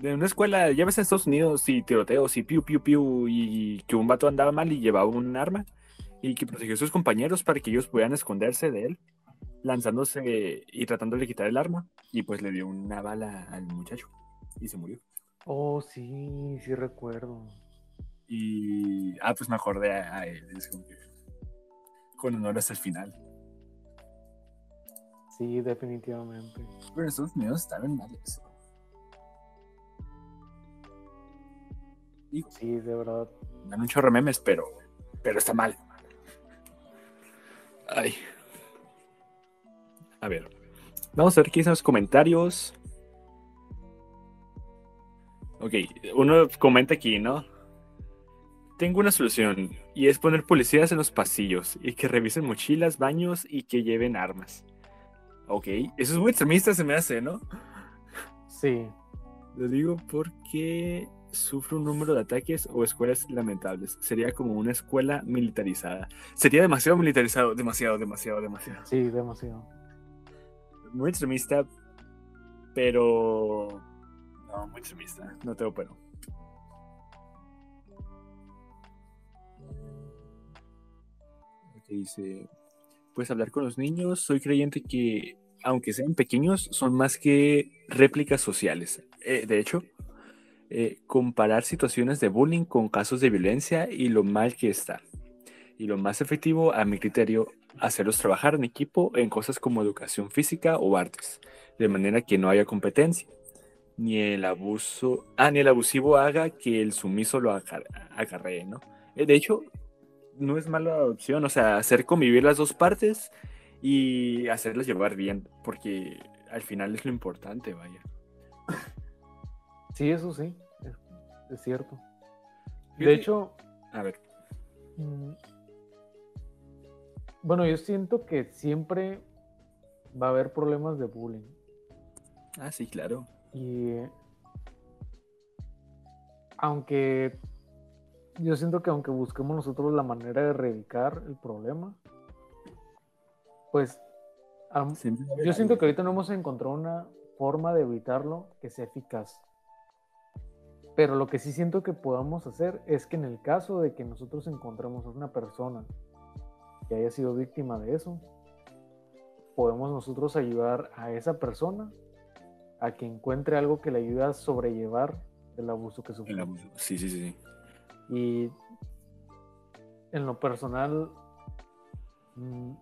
Speaker 1: De una escuela, ya ves en Estados Unidos y tiroteos y piu piu piu y que un vato andaba mal y llevaba un arma y que protegió a sus compañeros para que ellos pudieran esconderse de él, lanzándose y tratando de quitar el arma. Y pues le dio una bala al muchacho y se murió.
Speaker 2: Oh, sí, sí recuerdo.
Speaker 1: Y. Ah, pues me acordé a, a él. Es como que. Con honor hasta el final.
Speaker 2: Sí, definitivamente.
Speaker 1: Pero en Estados Unidos está bien mal eso. Digo,
Speaker 2: Sí, de verdad.
Speaker 1: dan un chorro memes, pero. Pero está mal. Ay. A ver. Vamos a ver qué dicen los comentarios. Ok, uno comenta aquí, ¿no? Tengo una solución y es poner policías en los pasillos y que revisen mochilas, baños y que lleven armas. Ok, eso es muy extremista, se me hace, ¿no?
Speaker 2: Sí,
Speaker 1: Lo digo porque sufre un número de ataques o escuelas lamentables. Sería como una escuela militarizada. Sería demasiado militarizado, demasiado, demasiado, demasiado.
Speaker 2: Sí, demasiado.
Speaker 1: Muy extremista, pero... No, muy extremista, no tengo pero. dice, puedes hablar con los niños. Soy creyente que, aunque sean pequeños, son más que réplicas sociales. Eh, de hecho, eh, comparar situaciones de bullying con casos de violencia y lo mal que está. Y lo más efectivo, a mi criterio, hacerlos trabajar en equipo en cosas como educación física o artes, de manera que no haya competencia, ni el abuso, ah, ni el abusivo haga que el sumiso lo acarree, ¿no? Eh, de hecho, no es mala opción, o sea, hacer convivir las dos partes y hacerlas llevar bien, porque al final es lo importante, vaya.
Speaker 2: Sí, eso sí, es, cierto. De hecho,
Speaker 1: a ver.
Speaker 2: Mm, bueno, yo siento que siempre va a haber problemas de bullying.
Speaker 1: Ah, sí, claro.
Speaker 2: Y aunque yo siento que aunque busquemos nosotros la manera de erradicar el problema, pues yo siento que ahorita no hemos encontrado una forma de evitarlo que sea eficaz. Pero lo que sí siento que podamos hacer es que en el caso de que nosotros encontremos a una persona que haya sido víctima de eso, podemos nosotros ayudar a esa persona a que encuentre algo que le ayude a sobrellevar el abuso que sufrió.
Speaker 1: El abuso, sí, sí, sí.
Speaker 2: Y en lo personal, mm,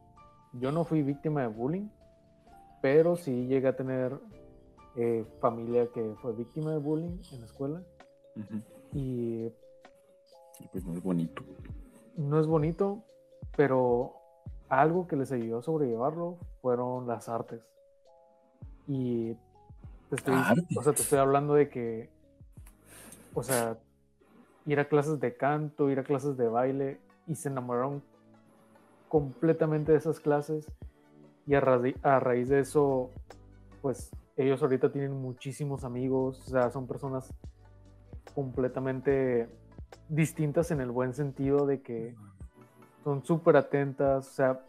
Speaker 2: yo no fui víctima de bullying, pero sí llegué a tener eh, familia que fue víctima de bullying en la escuela. Y
Speaker 1: pues no es bonito.
Speaker 2: No es bonito, pero algo que les ayudó a sobrellevarlo fueron las artes. Y te estoy, o sea, te estoy hablando de que, o sea, ir a clases de canto, ir a clases de baile y se enamoraron completamente de esas clases y a, raíz de eso, pues ellos ahorita tienen muchísimos amigos, o sea, son personas completamente distintas en el buen sentido de que son súper atentas, o sea,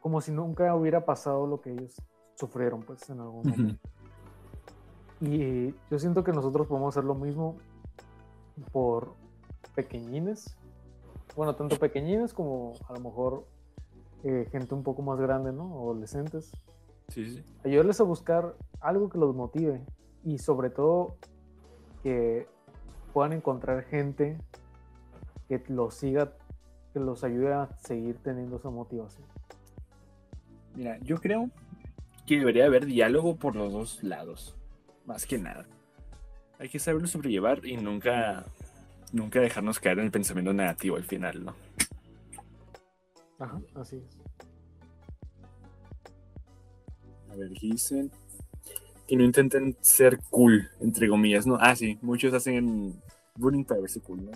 Speaker 2: como si nunca hubiera pasado lo que ellos sufrieron, pues, en algún momento. Y yo siento que nosotros podemos hacer lo mismo por pequeñines, bueno, tanto pequeñines como a lo mejor eh, gente un poco más grande, ¿no? Adolescentes.
Speaker 1: Sí, sí.
Speaker 2: Ayudarles a buscar algo que los motive y sobre todo que puedan encontrar gente que los siga, que los ayude a seguir teniendo esa motivación.
Speaker 1: Mira, yo creo que debería haber diálogo por los dos lados, más que nada. Hay que saberlo sobrellevar y nunca nunca dejarnos caer en el pensamiento negativo al final, ¿no?
Speaker 2: Ajá, así es.
Speaker 1: A ver, dicen que no intenten ser cool, entre comillas, ¿no? Ah, sí, muchos hacen verse cool, ¿no?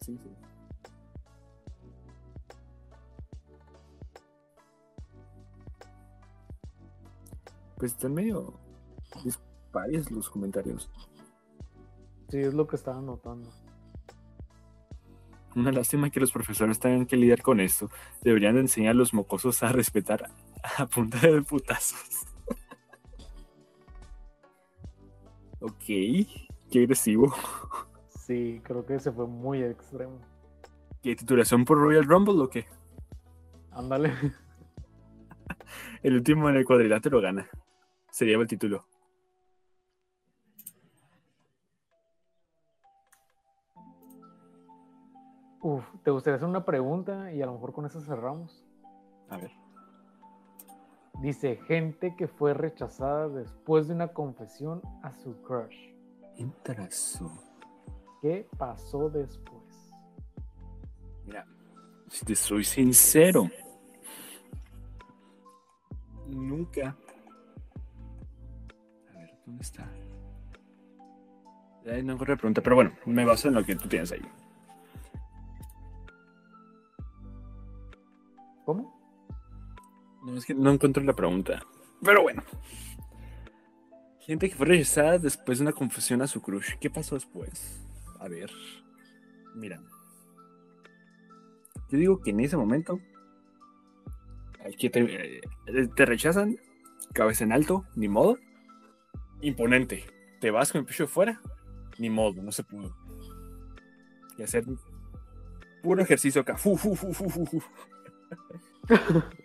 Speaker 1: Sí, sí. Pues están medio dispares los comentarios.
Speaker 2: Sí, es lo que estaba notando.
Speaker 1: Una lástima que los profesores tengan que lidiar con esto. Deberían enseñar a los mocosos a respetar a punta de putazos. ok, qué agresivo.
Speaker 2: Sí, creo que ese fue muy extremo.
Speaker 1: ¿Qué titulación por Royal Rumble o qué?
Speaker 2: Ándale.
Speaker 1: el último en el cuadrilátero gana. Sería el título.
Speaker 2: Uf, ¿te gustaría hacer una pregunta y a lo mejor con eso cerramos?
Speaker 1: A ver.
Speaker 2: Dice, gente que fue rechazada después de una confesión a su crush.
Speaker 1: Interesó.
Speaker 2: ¿Qué pasó después?
Speaker 1: Mira, si te soy sincero, nunca. A ver, ¿dónde está? no encuentro la pregunta, pero bueno, me baso en lo que tú tienes ahí.
Speaker 2: ¿Cómo?
Speaker 1: No, es que no encuentro la pregunta. Pero bueno. Gente que fue rechazada después de una confesión a su crush. ¿Qué pasó después? A ver. Mira. Yo digo que en ese momento. Hay que te, eh, te rechazan. Cabeza en alto, ni modo. Imponente. Te vas con el pecho fuera, ni modo, no se pudo. Y hacer puro ejercicio acá. Fu, fu, fu,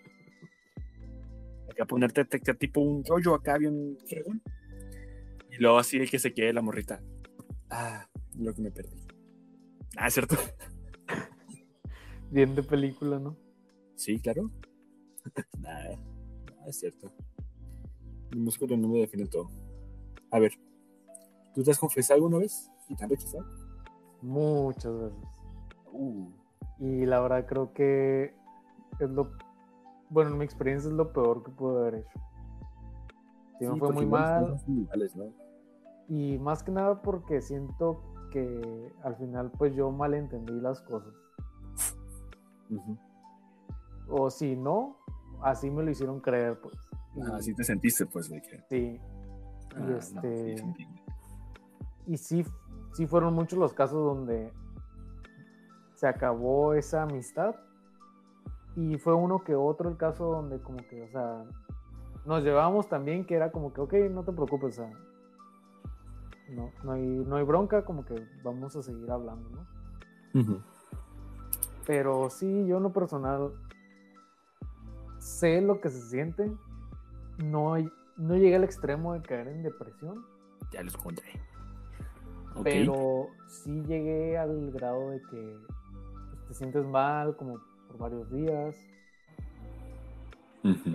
Speaker 1: acá ponerte tipo un rollo acá bien. Y luego así el que se quede la morrita. Ah, lo que me perdí. Ah, ¿cierto?
Speaker 2: Bien de película, ¿no?
Speaker 1: Sí, claro. Nada, es cierto. El músculo no me define todo. A ver, ¿tú te has confesado alguna vez y te han rechazado?
Speaker 2: Muchas veces. Uh. Y la verdad creo que es lo... Bueno, en mi experiencia es lo peor que pude haber hecho. Si me fue muy mal. Y más que nada porque siento que al final pues yo malentendí las cosas. O si no, así me lo hicieron creer, pues.
Speaker 1: Ah, así te sentiste, pues, de
Speaker 2: que. Sí. y ah, este. y sí, sí fueron muchos los casos donde se acabó esa amistad. Y fue uno que otro el caso donde como que, o sea, nos llevábamos también que era como que, ok, no te preocupes, o sea, no, no, hay, no hay bronca, como que vamos a seguir hablando, ¿no? Pero sí, yo en lo personal sé lo que se siente. No, no llegué al extremo de caer en depresión.
Speaker 1: Ya les encontré.
Speaker 2: Pero sí llegué al grado de que te sientes mal como por varios días.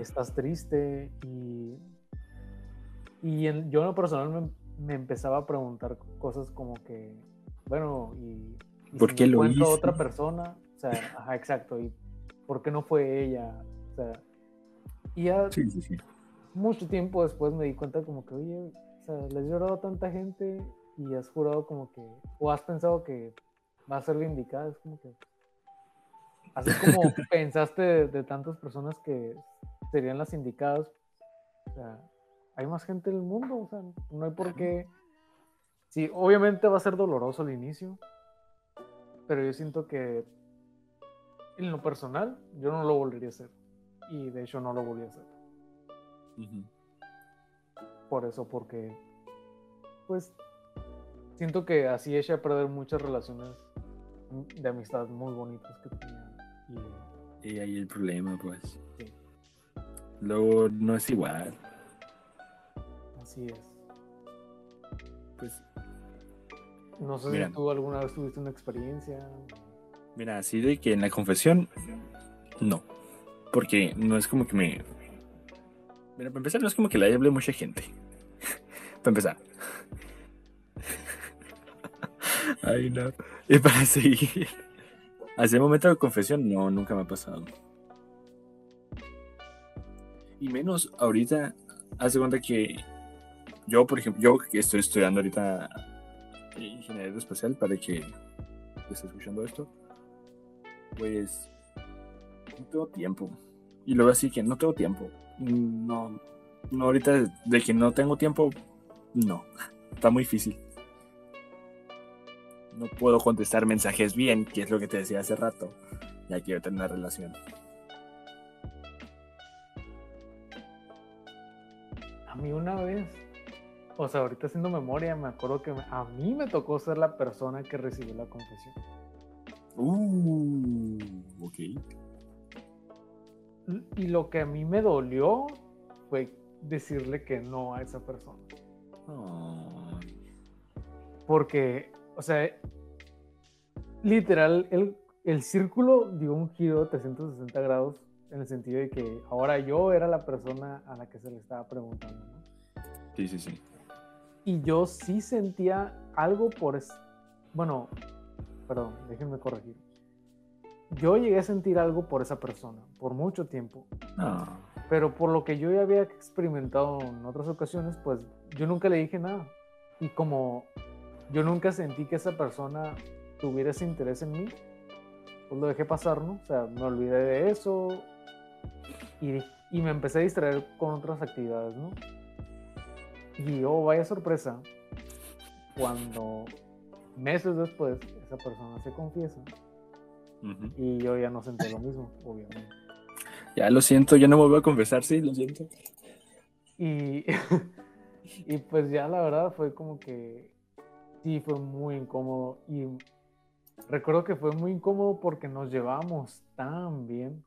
Speaker 2: Estás triste y, y yo en lo personal me, empezaba a preguntar cosas como que, bueno, y,
Speaker 1: ¿por qué lo hizo?
Speaker 2: otra persona, o sea, ajá, exacto. ¿Y por qué no fue ella? O sea, y ya mucho tiempo después me di cuenta como que, oye, o sea, le has llorado a tanta gente y has jurado como que, o has pensado que va a ser vindicada, es como que, así como pensaste de, tantas personas que serían las indicadas, o sea, hay más gente en el mundo, o sea, no hay por qué, sí, obviamente va a ser doloroso al inicio, pero yo siento que en lo personal, yo no lo volvería a hacer. Y de hecho no lo volví a hacer. Por eso, porque pues siento que así eché a perder muchas relaciones de amistad muy bonitas que tenía.
Speaker 1: Y, ahí el problema, pues. Luego no es igual.
Speaker 2: Así es. Pues. No sé si tú alguna vez tuviste una experiencia.
Speaker 1: Mira, así de que en la confesión, no. Porque no es como que me. Mira, para empezar, no es como que le hable mucha gente. para empezar. Ay, no. Y para seguir. Hace el momento de confesión, no, nunca me ha pasado. Y menos ahorita, hace cuenta que yo, por ejemplo, yo estoy estudiando ahorita ingeniería espacial para que esté escuchando esto pues no tengo tiempo. Y luego así que no tengo tiempo. No, no ahorita de que no tengo tiempo, no. Está muy difícil. No puedo contestar mensajes bien, que es lo que te decía hace rato. Ya quiero tener una relación.
Speaker 2: A mí una vez, o sea, ahorita haciendo memoria, me acuerdo que a mí me tocó ser la persona que recibió la confesión.
Speaker 1: Uh, ok.
Speaker 2: Y lo que a mí me dolió fue decirle que no a esa persona. Porque, o sea, literal, el, el círculo dio un giro de 360 grados en el sentido de que ahora yo era la persona a la que se le estaba preguntando.
Speaker 1: Sí, sí, sí.
Speaker 2: Y yo sí sentía algo por... Bueno, perdón, déjenme corregir. Yo llegué a sentir algo por esa persona, por mucho tiempo. Ah. Pero por lo que yo ya había experimentado en otras ocasiones, pues yo nunca le dije nada. Y como yo nunca sentí que esa persona tuviera ese interés en mí, pues lo dejé pasar, ¿no? O sea, me olvidé de eso y, y me empecé a distraer con otras actividades, ¿no? Y oh, vaya sorpresa, cuando meses después, esa persona se confiesa y yo ya no sentí lo mismo, obviamente.
Speaker 1: Ya lo siento, ya no me voy a confesar, sí, lo siento.
Speaker 2: Y, y pues ya la verdad fue como que sí, fue muy incómodo. Y recuerdo que fue muy incómodo porque nos llevábamos tan bien,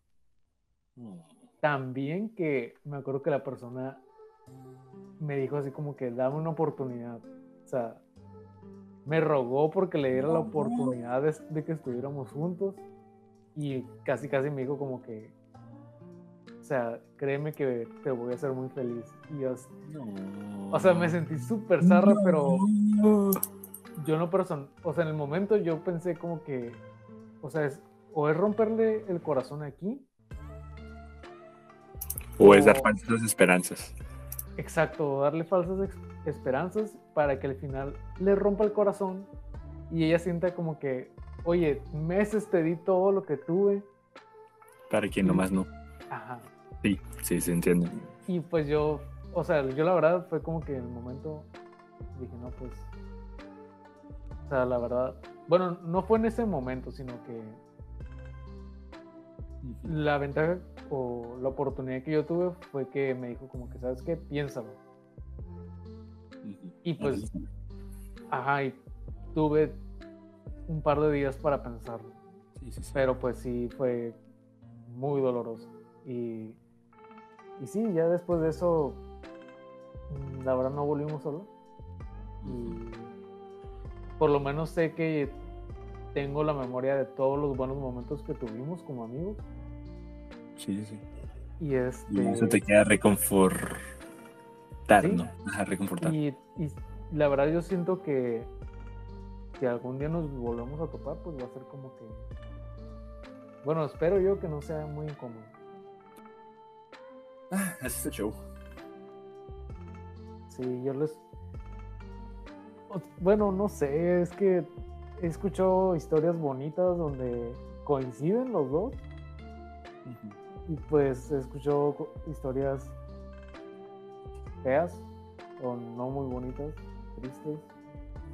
Speaker 2: tan bien que me acuerdo que la persona me dijo así como que dame una oportunidad. O sea, me rogó porque le diera la oportunidad de, de que estuviéramos juntos y casi casi me dijo como que, o sea, créeme que te voy a hacer muy feliz. Y yo, o sea, me sentí súper zarra, pero yo no person o sea, en el momento yo pensé como que, o sea, es, o es romperle el corazón aquí,
Speaker 1: O es dar
Speaker 2: o-
Speaker 1: falsas esperanzas.
Speaker 2: Exacto, darle falsas esperanzas para que al final le rompa el corazón y ella sienta como que, oye, meses te di todo lo que tuve,
Speaker 1: Para quien nomás no.
Speaker 2: ajá.
Speaker 1: Sí, sí, se entiende.
Speaker 2: Y pues yo, o sea, yo la verdad fue como que en el momento dije, no, pues, o sea, la verdad, bueno, no fue en ese momento, sino que la ventaja o la oportunidad que yo tuve fue que me dijo como que, ¿sabes qué? Piénsalo. Y pues, ajá, y tuve un par de días para pensarlo.
Speaker 1: Sí, sí, sí.
Speaker 2: Pero pues sí fue muy doloroso. Y, y sí, ya después de eso, mm, la verdad no volvimos solos. Y por lo menos sé que tengo la memoria de todos los buenos momentos que tuvimos como amigos.
Speaker 1: Sí, sí.
Speaker 2: Y este.
Speaker 1: Y eso te queda reconfortar,
Speaker 2: Sí.
Speaker 1: ¿no? Ajá, reconfortar.
Speaker 2: Y, y la verdad yo siento que si algún día nos volvemos a topar, pues va a ser como que... Bueno, espero yo que no sea muy incómodo.
Speaker 1: Ah, es el show.
Speaker 2: Sí, yo les... Bueno, no sé, es que he escuchado historias bonitas donde coinciden los dos. Y pues he escuchado historias feas o no muy bonitas, tristes.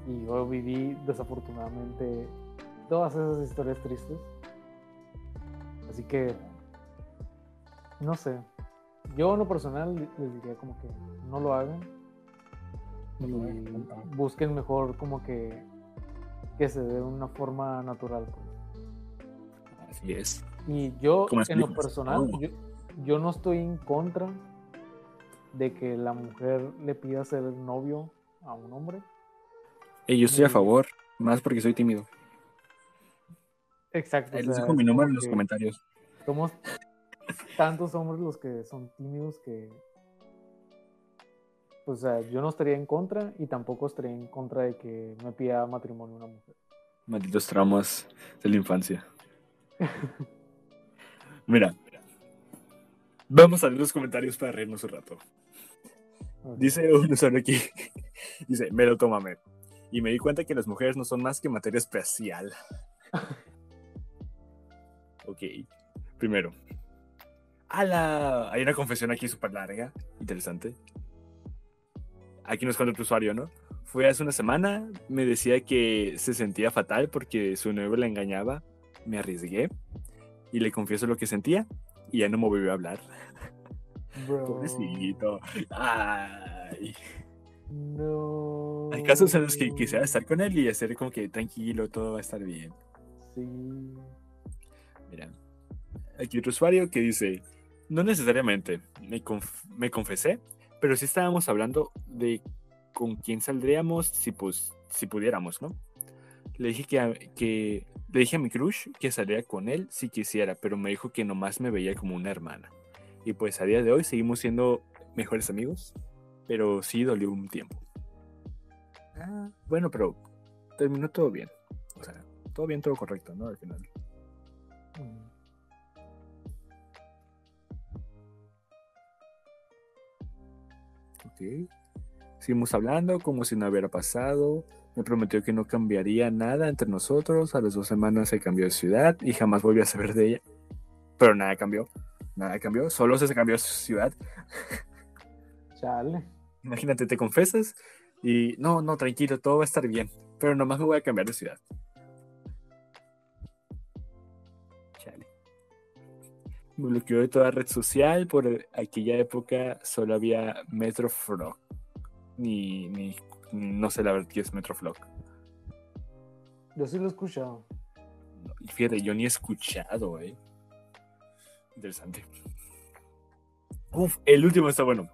Speaker 2: Y yo viví desafortunadamente todas esas historias tristes. Así que, no sé, yo en lo personal les diría como que no lo hagan.
Speaker 1: No
Speaker 2: y
Speaker 1: compa.
Speaker 2: busquen mejor como que que se dé de una forma natural. pues.
Speaker 1: Así es.
Speaker 2: Y yo, en lo personal, yo, yo no estoy en contra de que la mujer le pida ser novio a un hombre.
Speaker 1: Y yo estoy a favor, más porque soy tímido.
Speaker 2: Exacto.
Speaker 1: Les dejo mi número en los comentarios.
Speaker 2: Somos tantos hombres los que son tímidos que. Pues, o sea, yo no estaría en contra y tampoco estaría en contra de que me pida matrimonio una mujer.
Speaker 1: Malditos traumas de la infancia. Mira. Vamos a leer los comentarios para reírnos un rato.
Speaker 2: Ok.
Speaker 1: Dice un usuario aquí. Dice, me lo tómame. Y me di cuenta que las mujeres no son más que materia especial. ok. Primero. ¡Hala! Hay una confesión aquí súper larga. Interesante. Aquí nos cuenta tu usuario, ¿no? Fue hace una semana. Me decía que se sentía fatal porque su novio la engañaba. Me arriesgué. Y le confieso lo que sentía. Y ya no me volvió a hablar.
Speaker 2: Bro,
Speaker 1: Pobrecito. Ay.
Speaker 2: No.
Speaker 1: Hay casos en los que quisiera estar con él y hacer como que tranquilo, todo va a estar bien.
Speaker 2: Sí.
Speaker 1: Mira, aquí otro usuario que dice, no necesariamente, me, conf- me confesé, pero sí estábamos hablando de con quién saldríamos si, pues, si pudiéramos, ¿no? Le dije que, a- que le dije a mi crush que saliera con él si quisiera, pero me dijo que nomás me veía como una hermana. Y pues a día de hoy seguimos siendo mejores amigos, pero sí dolió un tiempo. Ah, bueno, pero terminó todo bien. O sea, todo bien, todo correcto, ¿no? Al final.
Speaker 2: Mm.
Speaker 1: Ok. Seguimos hablando como si no hubiera pasado. Me prometió que no cambiaría nada entre nosotros. A las dos semanas se cambió de ciudad y jamás volví a saber de ella. Pero nada cambió. Nada cambió. Solo se cambió de ciudad.
Speaker 2: Chale.
Speaker 1: Imagínate, te confesas y no, no, tranquilo, todo va a estar bien. pero nomás me voy a cambiar de ciudad. Bloqueó de toda red social. Por aquella época solo había Metroflog. Ni, ni, no sé la verdad qué es Metroflog.
Speaker 2: Yo sí lo he escuchado.
Speaker 1: Fíjate, yo ni he escuchado, eh. Interesante. Uf, el último está bueno.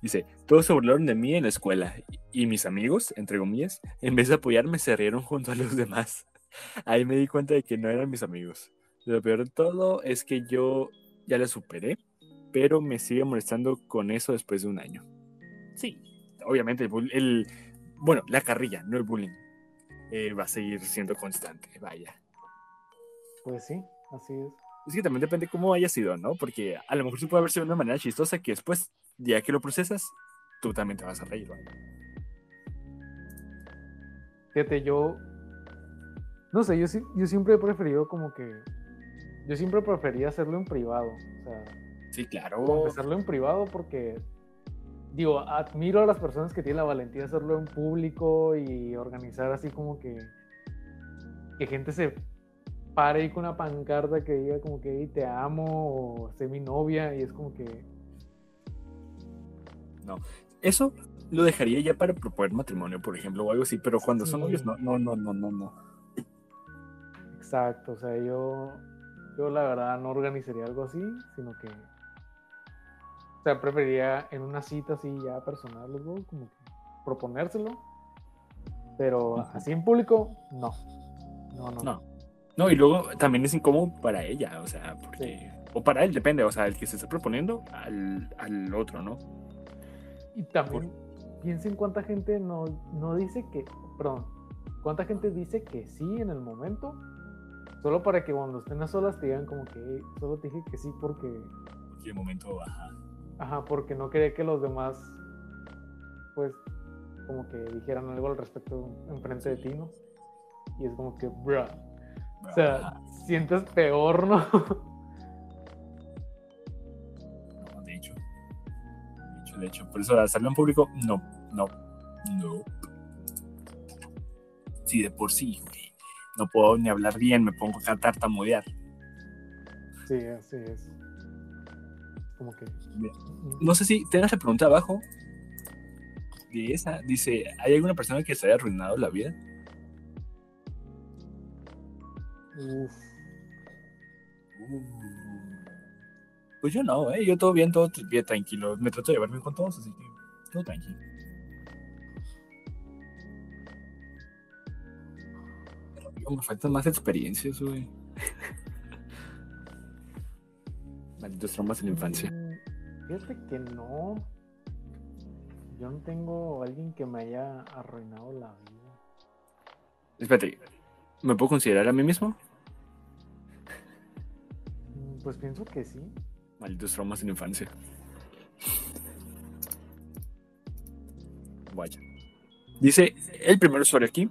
Speaker 1: Dice, todos se burlaron de mí en la escuela y mis amigos, entre comillas, en vez de apoyarme, se rieron junto a los demás. Ahí me di cuenta de que no eran mis amigos. Lo peor de todo es que yo ya la superé, pero me sigue molestando con eso después de un año. Sí, obviamente el, bueno, la carrilla, no el bullying, eh, va a seguir siendo constante, vaya.
Speaker 2: Pues sí, así es.
Speaker 1: Es que también depende cómo haya sido, ¿no? Porque a lo mejor se puede haber sido de una manera chistosa que después, ya que lo procesas, tú también te vas a reír, ¿vale?
Speaker 2: Fíjate, yo. No sé, yo, yo siempre he preferido como que. Yo siempre prefería hacerlo en privado. O sea.
Speaker 1: Sí, claro.
Speaker 2: Hacerlo en privado porque. Digo, admiro a las personas que tienen la valentía de hacerlo en público y organizar así como que. Que gente se pare ahí con una pancarta que diga como que te amo o sé mi novia y es como que...
Speaker 1: No, eso lo dejaría ya para proponer matrimonio, por ejemplo, o algo así, pero cuando son novios, no, no, no, no, no, no.
Speaker 2: Exacto, o sea, yo, yo la verdad no organizaría algo así, sino que, o sea, preferiría en una cita así ya personal, como que proponérselo, pero así en público, no. No, no.
Speaker 1: No. No, y luego también es incómodo para ella, o sea, porque. O para él, depende, o sea, el que se está proponiendo al, al otro, ¿no?
Speaker 2: Y también piensen cuánta gente no, no dice que. Perdón, cuánta gente dice que sí en el momento, solo para que cuando estén a solas te digan como que solo te dije que sí porque.
Speaker 1: Porque el momento, ajá.
Speaker 2: Ajá, porque no quería que los demás, pues, como que dijeran algo al respecto enfrente de ti, ¿no? Y es como que, bruh o sea, sientes peor, ¿no?
Speaker 1: No, de hecho. De hecho, de hecho. Por eso hacerlo en público, no, no, no. Sí, de por sí, No puedo ni hablar bien, me pongo a cantar tartamudear.
Speaker 2: Sí, así es. Como que.
Speaker 1: No sé si tengas la pregunta abajo. De esa. Dice: ¿Hay alguna persona que se haya arruinado la vida? Uf. Pues yo no, ¿eh? Yo todo bien, todo bien tranquilo. Me trato de llevarme con todos, así que todo tranquilo. Me faltan más experiencias, güey. Malditos traumas en la infancia.
Speaker 2: Mm, fíjate que no. Yo no tengo alguien que me haya arruinado la vida.
Speaker 1: Espérate, ¿Me puedo considerar a mí mismo?
Speaker 2: Mm, pues pienso que sí.
Speaker 1: Malditos traumas en infancia. Vaya. Dice el primer usuario aquí.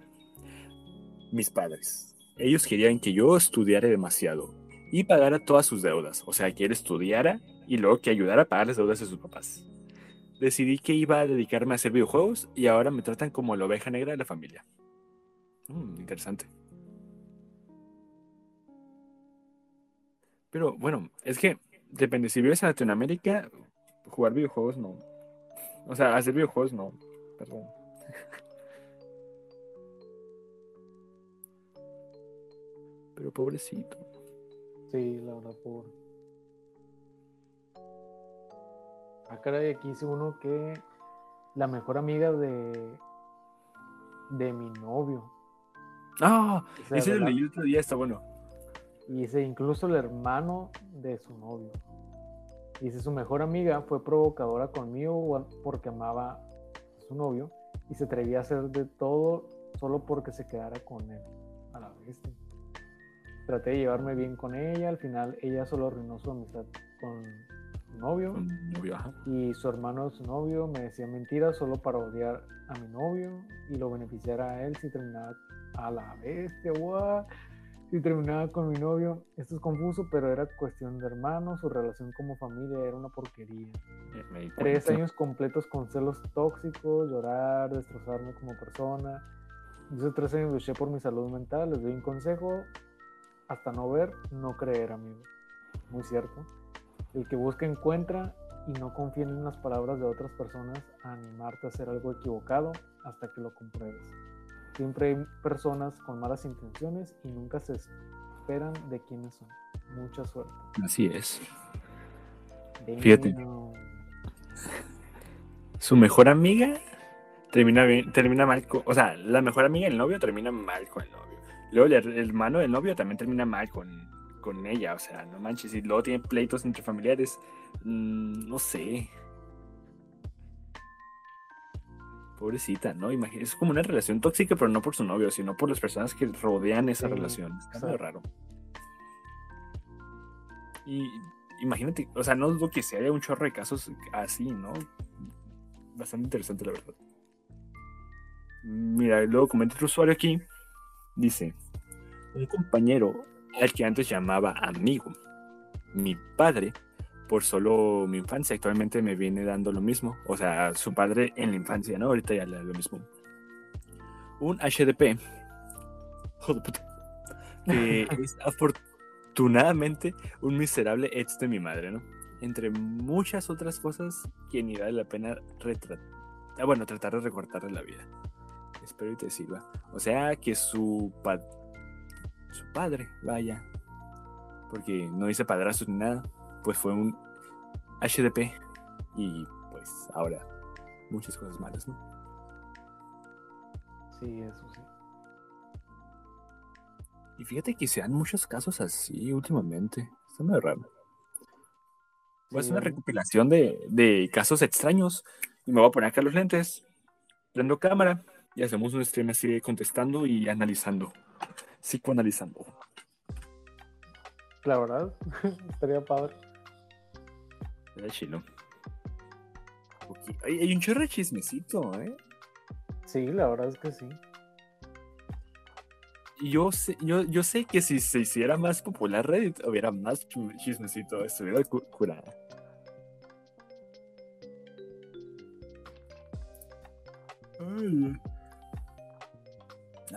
Speaker 1: Mis padres. Ellos querían que yo estudiara demasiado y pagara todas sus deudas. O sea, que él estudiara y luego que ayudara a pagar las deudas de sus papás. Decidí que iba a dedicarme a hacer videojuegos y ahora me tratan como la oveja negra de la familia. Mm, interesante. Pero bueno, es que depende. Si vives en Latinoamérica, jugar videojuegos no. O sea, hacer videojuegos no. Perdón. Pero pobrecito.
Speaker 2: Sí, la verdad, pobre. Acá de aquí dice uno que la mejor amiga de de mi novio.
Speaker 1: Ah, ese el otro día, está bueno.
Speaker 2: Y dice, incluso el hermano de su novio. Dice, su mejor amiga fue provocadora conmigo porque amaba a su novio y se atrevía a hacer de todo solo porque se quedara con él. A la vez. Traté de llevarme bien con ella, al final ella solo arruinó su amistad con su novio. y su hermano de su novio me decía mentiras solo para odiar a mi novio y lo beneficiara a él si terminaba a la bestia, what? si terminaba con mi novio. Esto es confuso, pero era cuestión de hermanos, su relación como familia era una porquería. Eh, Tres años completos con celos tóxicos, llorar, destrozarme como persona. Dice 13 años luché por mi salud mental, les doy un consejo, hasta no ver, no creer, amigo. Muy cierto. El que busca encuentra y no confíen en las palabras de otras personas a animarte a hacer algo equivocado hasta que lo compruebes. Siempre hay personas con malas intenciones y nunca se esperan de quiénes son. Mucha suerte.
Speaker 1: Así es. Fíjate. Su mejor amiga termina bien, termina mal con, o sea, la mejor amiga del novio termina mal con el novio. Luego el hermano del novio también termina mal con, con ella, o sea, no manches, y luego tiene pleitos entre familiares, mm, no sé. Pobrecita, ¿no? Imagínate, es como una relación tóxica, pero no por su novio, sino por las personas que rodean esa relación. Está muy raro. Y imagínate, o sea, no dudo que se haya un chorro de casos así, ¿no? Bastante interesante, la verdad. Mira, luego comenta otro usuario aquí. Dice: Un compañero al que antes llamaba amigo. Mi padre, por solo mi infancia, actualmente me viene dando lo mismo. O sea, su padre en la infancia, ¿no? Ahorita ya le da lo mismo. Un HDP. Joder, puta. Que es afortunadamente un miserable ex de mi madre, ¿no? Entre muchas otras cosas que ni vale la pena retratar. Ah, bueno, tratar de recortarle la vida. Espero y te sirva. O sea que su padre su padre, vaya, porque no dice padrastro ni nada, pues fue un HDP y pues ahora muchas cosas malas, ¿no?
Speaker 2: Sí, eso sí.
Speaker 1: Y fíjate que se dan muchos casos así últimamente. Está muy raro. Voy a hacer una recopilación de, de, casos extraños y me voy a poner acá los lentes, prendo cámara y hacemos un stream así contestando y analizando psicoanalizando.
Speaker 2: La verdad, estaría padre.
Speaker 1: Era chilo. Hay, un chorro de chismecito, ¿eh?
Speaker 2: Sí, la verdad es que sí.
Speaker 1: Yo sé, yo, yo sé que si se hiciera más popular Reddit, hubiera más chismecito, estuviera curada.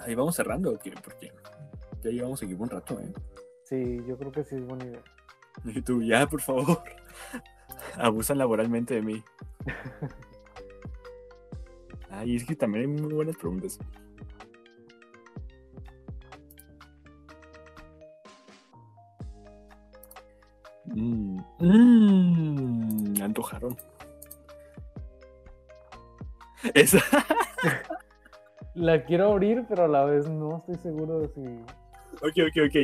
Speaker 1: Ahí vamos cerrando, ¿o qué? ¿Por qué? Ya llevamos aquí un rato, ¿eh?
Speaker 2: Sí, yo creo que sí es buena idea.
Speaker 1: Y tú, ya, por favor. Abusan laboralmente de mí. Ay, es que también hay muy buenas preguntas. Mmm, mmm, antojaron. Esa.
Speaker 2: La quiero abrir, pero a la vez no estoy seguro de si
Speaker 1: Ok, ok, ok.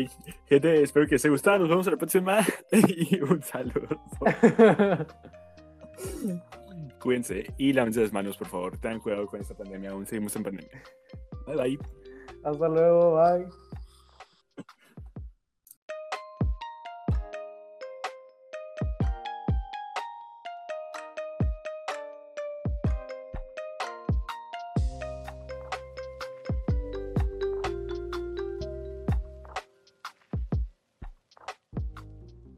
Speaker 1: Gente, espero que les haya gustado. Nos vemos en la próxima. y un saludo. Cuídense y lávense las manos, por favor. Tengan cuidado con esta pandemia. Aún seguimos en pandemia. Bye, bye.
Speaker 2: Hasta luego. Bye.